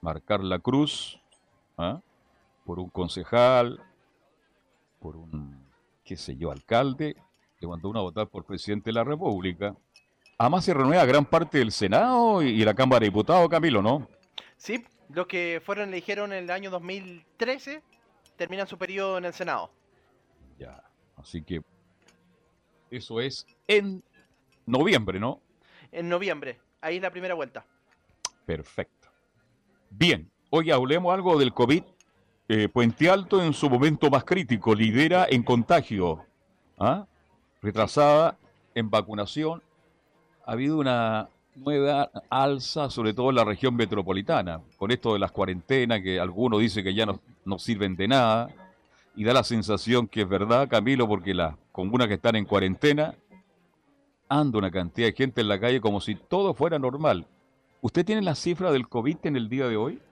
marcar la cruz ¿ah? por un concejal, por un, qué sé yo, alcalde, que cuando uno a votar por presidente de la República. Además se renueva gran parte del Senado y y la Cámara de Diputados, Camilo, ¿no? Sí, los que fueron eligieron en el año 2013 terminan su periodo en el Senado. Ya, así que eso es en noviembre, ¿no? En noviembre, ahí es la primera vuelta. Perfecto. Bien, hoy hablemos algo del COVID. Eh, Puente Alto en su momento más crítico lidera en contagio, ¿ah? retrasada en vacunación. Ha habido una nueva alza, sobre todo en la región metropolitana, con esto de las cuarentenas, que algunos dicen que ya no, no sirven de nada, y da la sensación que es verdad, Camilo, porque las comunas que están en cuarentena, anda una cantidad de gente en la calle como si todo fuera normal. ¿Usted tiene la cifra del COVID en el día de hoy?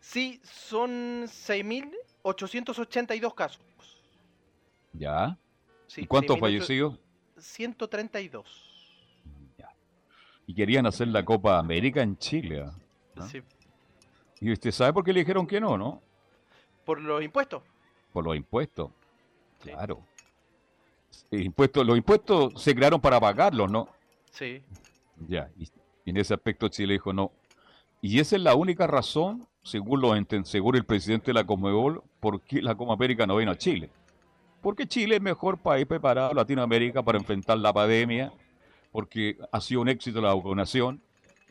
Sí, son 6.882 casos. Ya. Sí, ¿Y cuántos 6.800 fallecidos? 132. Y querían hacer la Copa América en Chile. ¿ah? Sí, Y usted sabe por qué le dijeron que no, ¿no? por los impuestos. Por los impuestos. Claro. El impuesto- los impuestos se crearon para pagarlos, ¿no? Sí. Ya. Y en ese aspecto Chile dijo no. Y esa es la única razón, según lo según el presidente de la Conmebol, por qué la Copa América no viene a Chile. Porque Chile es mejor país preparado Latinoamérica para enfrentar la pandemia, porque ha sido un éxito la vacunación,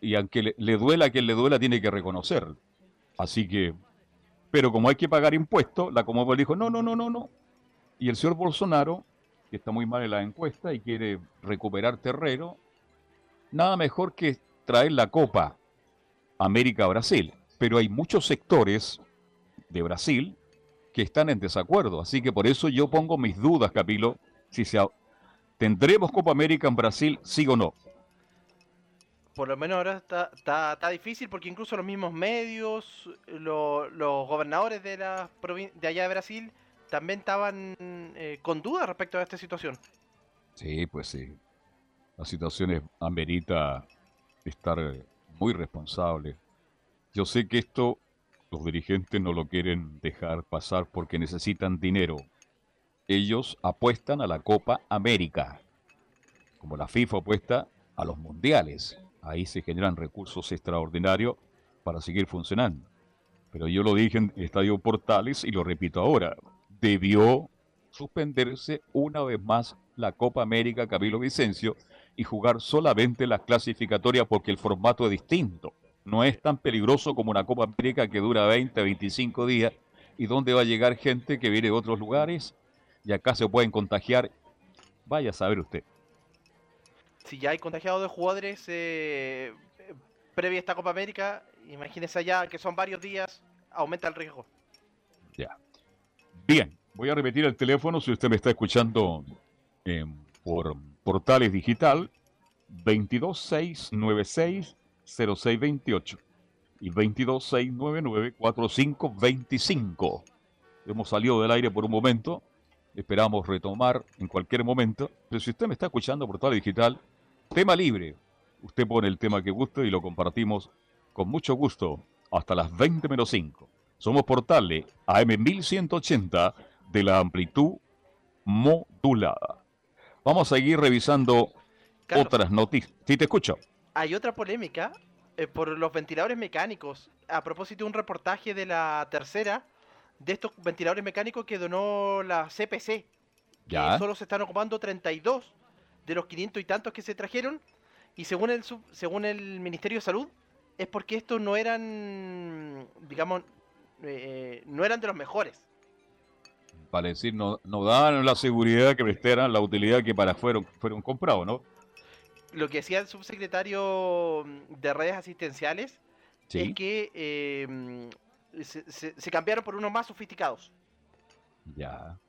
y aunque le, le duela a quien le duela, tiene que reconocerlo. Así que, pero como hay que pagar impuestos, la Conmebol dijo, no, no, no, no, no. Y el señor Bolsonaro, que está muy mal en la encuesta y quiere recuperar terreno, nada mejor que traer la Copa América a Brasil. Pero hay muchos sectores de Brasil que están en desacuerdo. Así que por eso yo pongo mis dudas, Capilo, si se, tendremos Copa América en Brasil, sí o no. Por lo menos ahora está, difícil porque incluso los mismos medios, lo- los gobernadores de, de allá de Brasil, también estaban eh, con dudas respecto a esta situación. Sí, pues sí. La situación amerita estar muy responsable. Yo sé que esto los dirigentes no lo quieren dejar pasar porque necesitan dinero. Ellos apuestan a la Copa América, como la FIFA apuesta a los mundiales. Ahí se generan recursos extraordinarios para seguir funcionando. Pero yo lo dije en Estadio Portales y lo repito ahora. Debió suspenderse una vez más la Copa América Camilo Vicencio y jugar solamente las clasificatorias porque el formato es distinto. No es tan peligroso como una Copa América que dura 20, 25 días y donde va a llegar gente que viene de otros lugares y acá se pueden contagiar. Vaya a saber usted. Si ya hay contagiados de jugadores eh, eh, previa a esta Copa América, imagínese allá que son varios días, aumenta el riesgo. Ya. Bien, voy a repetir el teléfono si usted me está escuchando eh, por Portales Digital 226960628 y 226994525. Hemos salido del aire por un momento, esperamos retomar en cualquier momento, pero si usted me está escuchando por Portales Digital, tema libre. Usted pone el tema que guste y lo compartimos con mucho gusto hasta las 20 menos 5. Somos Portales AM 1180 de la amplitud modulada. Vamos a seguir revisando otras noticias. Sí, te escucho. Hay otra polémica eh, por los ventiladores mecánicos. A propósito de un reportaje de la tercera, de estos ventiladores mecánicos que donó la CPC. Ya. Que solo se están ocupando 32 de los 500 y tantos que se trajeron. Y según el, según el Ministerio de Salud, es porque estos no eran, digamos, eh, no eran de los mejores. Para decir, no, no daban la seguridad que prestaran la utilidad que para fueron, fueron comprados, ¿no? Lo que decía el subsecretario de redes asistenciales Sí. es que eh, mm, se, se- se cambiaron por unos más sofisticados. Ya.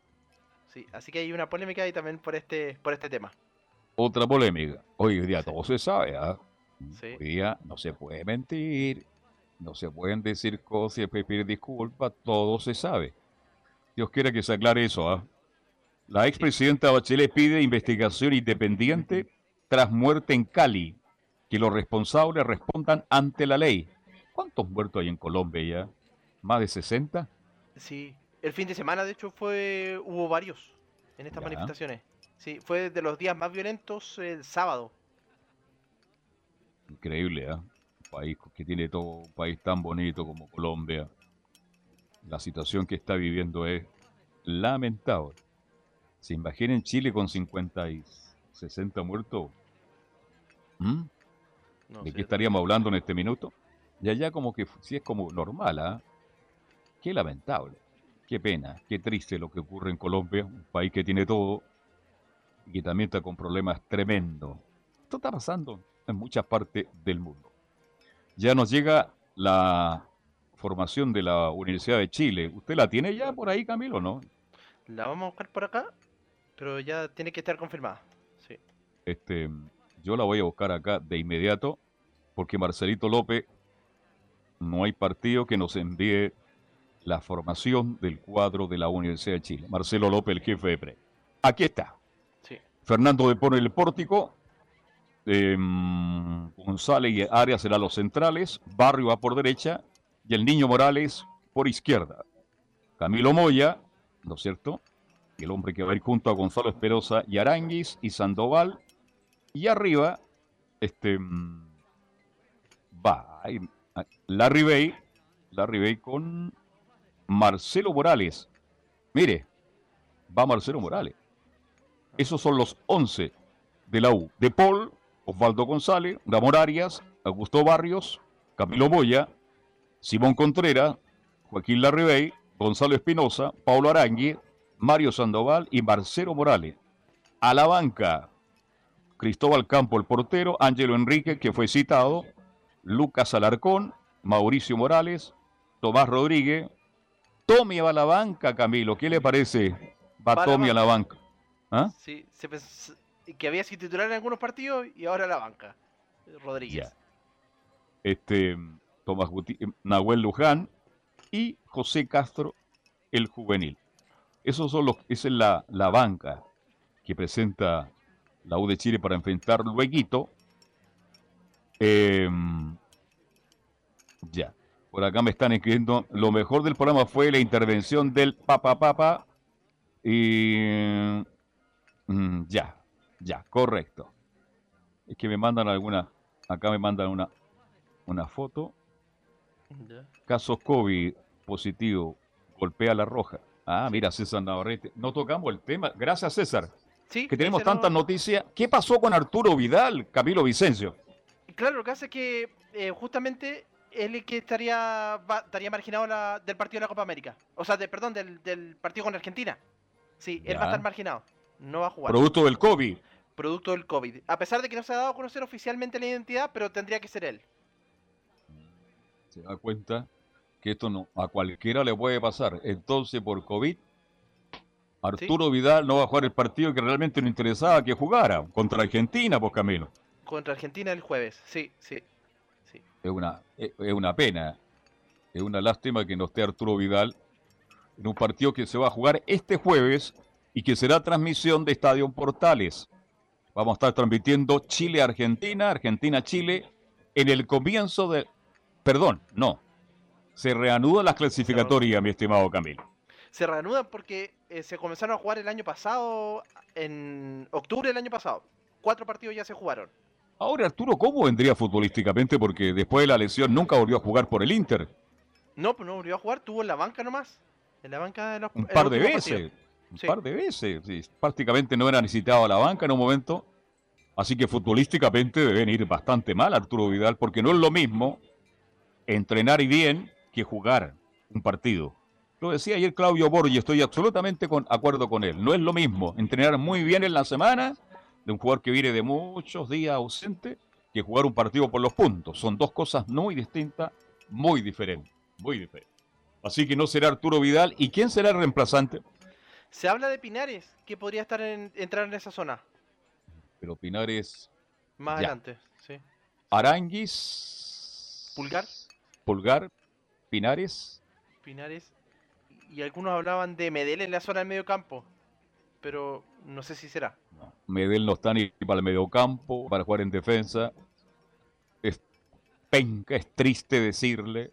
Sí, así que hay una polémica ahí también por este, por este tema. Otra polémica. Hoy día todo se sabe, ¿ah? Sí. Hoy día no se puede mentir, no se pueden decir cosas y pedir disculpas, todo se sabe. Dios quiera que se aclare eso, ¿ah? La expresidenta Bachelet pide investigación independiente tras muerte en Cali, que los responsables respondan ante la ley. ¿Cuántos muertos hay en Colombia ya? ¿Más de 60? Sí, el fin de semana de hecho fue hubo varios en estas Ya. manifestaciones. Sí, fue de los días más violentos el sábado. Increíble, ¿ah? País que tiene todo, un país tan bonito como Colombia. La situación que está viviendo es lamentable. ¿Se imaginen Chile con 50 y 60 muertos? ¿Mm? No ¿De sé. qué estaríamos hablando en este minuto? Y allá como que sí es como normal, ¿ah? Qué lamentable, qué pena, qué triste lo que ocurre en Colombia, un país que tiene todo y que también está con problemas tremendos. Esto está pasando en muchas partes del mundo. Ya nos llega la formación de la Universidad de Chile. ¿Usted la tiene ya por ahí, Camilo, no? La vamos a buscar por acá, pero ya tiene que estar confirmada. Sí. Este, yo la voy a buscar acá de inmediato, porque Marcelito López, no hay partido que nos envíe la formación del cuadro de la Universidad de Chile. Marcelo López, el jefe de pre. Aquí está. Sí. Fernando de Pone el pórtico. Em, González y Arias serán los centrales. Barrio va por derecha. Y el Niño Morales por izquierda. Camilo Moya, ¿no es cierto? El hombre que va a ir junto a Gonzalo Esperosa y Aranguis y Sandoval. Y arriba, este mm, va Larry Bay, Larry Bay con Marcelo Morales. Mire, va Marcelo Morales. Esos son los 11 de la U. De Paul, Osvaldo González, Ramón Arias, Augusto Barrios, Camilo Moya, Simón Contreras, Joaquín Larribey, Gonzalo Espinosa, Paulo Arangui, Mario Sandoval y Marcelo Morales. A la banca, Cristóbal Campo, el portero, Ángelo Enrique, que fue citado, Lucas Alarcón, Mauricio Morales, Tomás Rodríguez. Tommy va a la banca, Camilo. ¿Qué le parece? Va Va a la Tommy a la banca. ¿Ah? Sí, se que había sido titular en algunos partidos y ahora la banca. Rodríguez. Este, Tomás Guti- Nahuel Luján y José Castro, el juvenil. Esos son los, esa es la, la banca que presenta la U de Chile para enfrentar luego. Em, ya. Por acá me están escribiendo. Lo mejor del programa fue la intervención del Papa Papa. Y. mm, ya. Ya, correcto. Es que me mandan alguna. Acá me mandan una, una foto. Casos COVID positivo. Golpea la roja. Ah, mira, César Navarrete. No tocamos el tema. Gracias, César. Sí, Que tenemos no- tantas noticias. ¿Qué pasó con Arturo Vidal, Camilo Vicencio? Claro, lo que hace es que eh, justamente él es que estaría, va- estaría marginado la- del partido de la Copa América. O sea, de, perdón, del, del partido con Argentina. Sí, él va a estar marginado. No va a jugar. Producto del COVID. Producto del COVID. A pesar de que no se ha dado a conocer oficialmente la identidad, pero tendría que ser él. se da cuenta que esto no a cualquiera le puede pasar. Entonces, por COVID, Arturo Vidal no va a jugar el partido que realmente no interesaba que jugara contra Argentina, pues Camilo. Contra Argentina el jueves. Sí, sí. Es una, es es una pena, es una lástima que no esté Arturo Vidal en un partido que se va a jugar este jueves y que será transmisión de Estadio Portales. Vamos a estar transmitiendo Chile-Argentina, Argentina-Chile, en el comienzo de... Perdón, no. Se reanudan las clasificatorias, mi estimado Camilo. Se reanudan porque eh, se comenzaron a jugar el año pasado, en octubre del año pasado. Cuatro partidos ya se jugaron. Ahora, Arturo, ¿cómo vendría futbolísticamente? Porque después de la lesión nunca volvió a jugar por el Inter. No, pues no volvió a jugar, tuvo en la banca nomás. En la banca de los Un par de veces. Un Sí. par de veces. Prácticamente no era necesitado a la banca en un momento. Así que futbolísticamente deben ir bastante mal Arturo Vidal, porque no es lo mismo entrenar y bien que jugar un partido. Lo decía ayer Claudio Borgi, estoy absolutamente con acuerdo con él. No es lo mismo entrenar muy bien en la semana de un jugador que viene de muchos días ausente que jugar un partido por los puntos. Son dos cosas muy distintas, muy diferentes. Muy diferentes. Así que no será Arturo Vidal. ¿Y quién será el reemplazante? Se habla de Pinares, que podría estar en, entrar en esa zona. Pero Pinares, Más Ya. adelante, sí. Aranguis, Pulgar, Pulgar, Pinares. Pinares. Y algunos hablaban de Medel en la zona del medio campo. Pero no sé si será. Medel no está ni para el mediocampo, para jugar en defensa. Es penca, es triste decirle,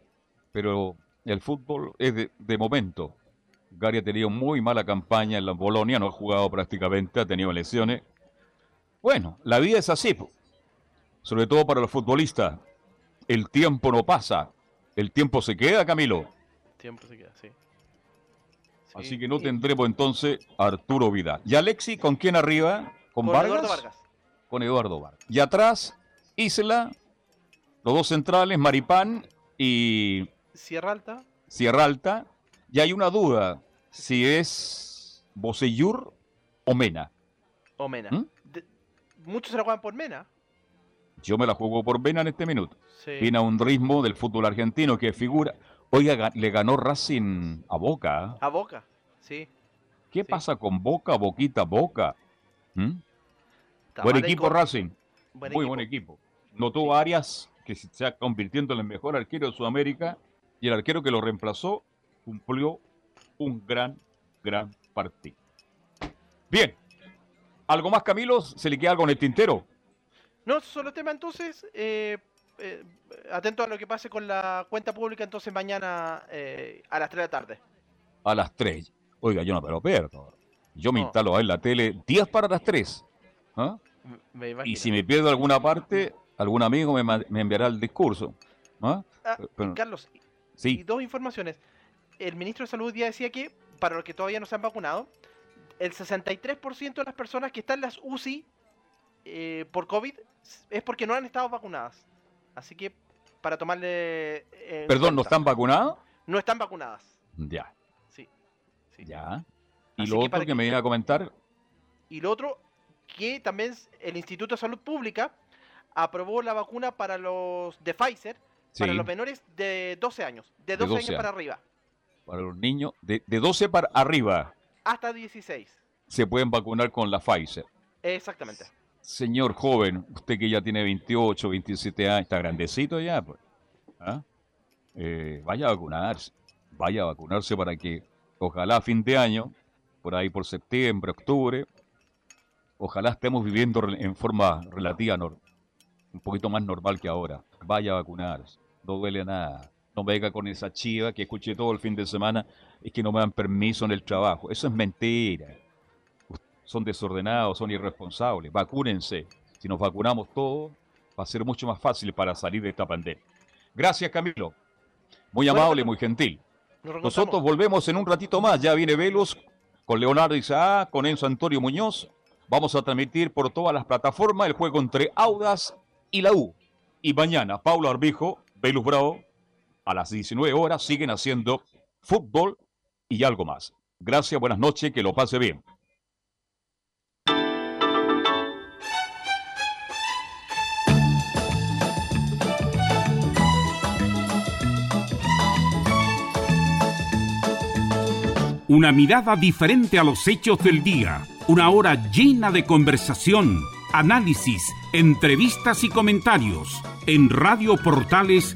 pero el fútbol es de, de momento. Gary ha tenido muy mala campaña en la Bolonia, no ha jugado prácticamente, ha tenido lesiones. Bueno, la vida es así, sobre todo para los futbolistas. El tiempo no pasa, el tiempo se queda, Camilo. Tiempo se queda, sí. Así que no tendremos entonces a Arturo Vidal. ¿Y Alexi con quién arriba? ¿Con, Con Vargas? Eduardo Vargas. Con Eduardo Vargas. Y atrás, Isla, los dos centrales, Maripán y Sierra Alta. Sierra Alta. Y hay una duda, si es Bocellur o Mena. O Mena. ¿Mm? De- muchos se la juegan por Mena. Yo me la juego por Mena en este minuto. Sí. Tiene un ritmo del fútbol argentino que figura. Oiga, ga- le ganó Racing a Boca. ¿eh? A Boca. Sí. ¿Qué pasa con Boca, Boquita, Boca? ¿Mm? Buen equipo con- Racing. Buen Muy equipo. buen equipo. Notó Arias, que se está convirtiendo en el mejor arquero de Sudamérica, y el arquero que lo reemplazó cumplió un gran, gran partido. Bien. ¿Algo más, Camilo? ¿Se le queda algo en el tintero? No, solo tema entonces. eh, eh, atento a lo que pase con la cuenta pública entonces mañana eh, a las 3 de la tarde. A las 3. Oiga, yo no me lo pierdo. Yo me No. instalo ahí en la tele 10 para las 3. ¿Ah? Me Y si me pierdo alguna parte, algún amigo me, me enviará el discurso. ¿Ah? Ah, Pero- Carlos, y sí, dos informaciones. El ministro de Salud ya decía que, para los que todavía no se han vacunado, el 63% de las personas que están en las UCI eh, por COVID es porque no han estado vacunadas. Así que, para tomarle. en perdón, ¿no están vacunados? No están vacunadas. Ya. Sí. Ya. Y Así lo que otro que, que- me iba a comentar, Y lo otro, que también el Instituto de Salud Pública aprobó la vacuna para los de Pfizer, para Sí. los menores de 12 años, de De 12, 12 años para arriba, para los niños de, de 12 para arriba, hasta 16. se pueden vacunar con la Pfizer. Exactamente. Señor joven, usted que ya tiene 28, 27 años, está grandecito ya, pues. ¿ah? Eh, vaya a vacunarse. Vaya a vacunarse para que, ojalá a fin de año, por ahí por septiembre, octubre. Ojalá estemos viviendo en forma relativa, un poquito más normal que ahora. Vaya a vacunarse, no duele nada. No venga con esa chiva que escuché todo el fin de semana y que no me dan permiso en el trabajo. Eso es mentira. Son desordenados, son irresponsables. Vacúnense. Si nos vacunamos todos, va a ser mucho más fácil para salir de esta pandemia. Gracias, Camilo. Muy amable, muy gentil. Nosotros volvemos en un ratito más. Ya viene Velus con Leonardo Isaac, con Enzo Antonio Muñoz. Vamos a transmitir por todas las plataformas el juego entre Audas y la U. Y mañana, Paulo Arbijo, Velus Bravo, a las 19 horas siguen haciendo fútbol y algo más. Gracias, buenas noches, que lo pase bien. Una mirada diferente a los hechos del día. Una hora llena de conversación, análisis, entrevistas y comentarios. En Radio Portales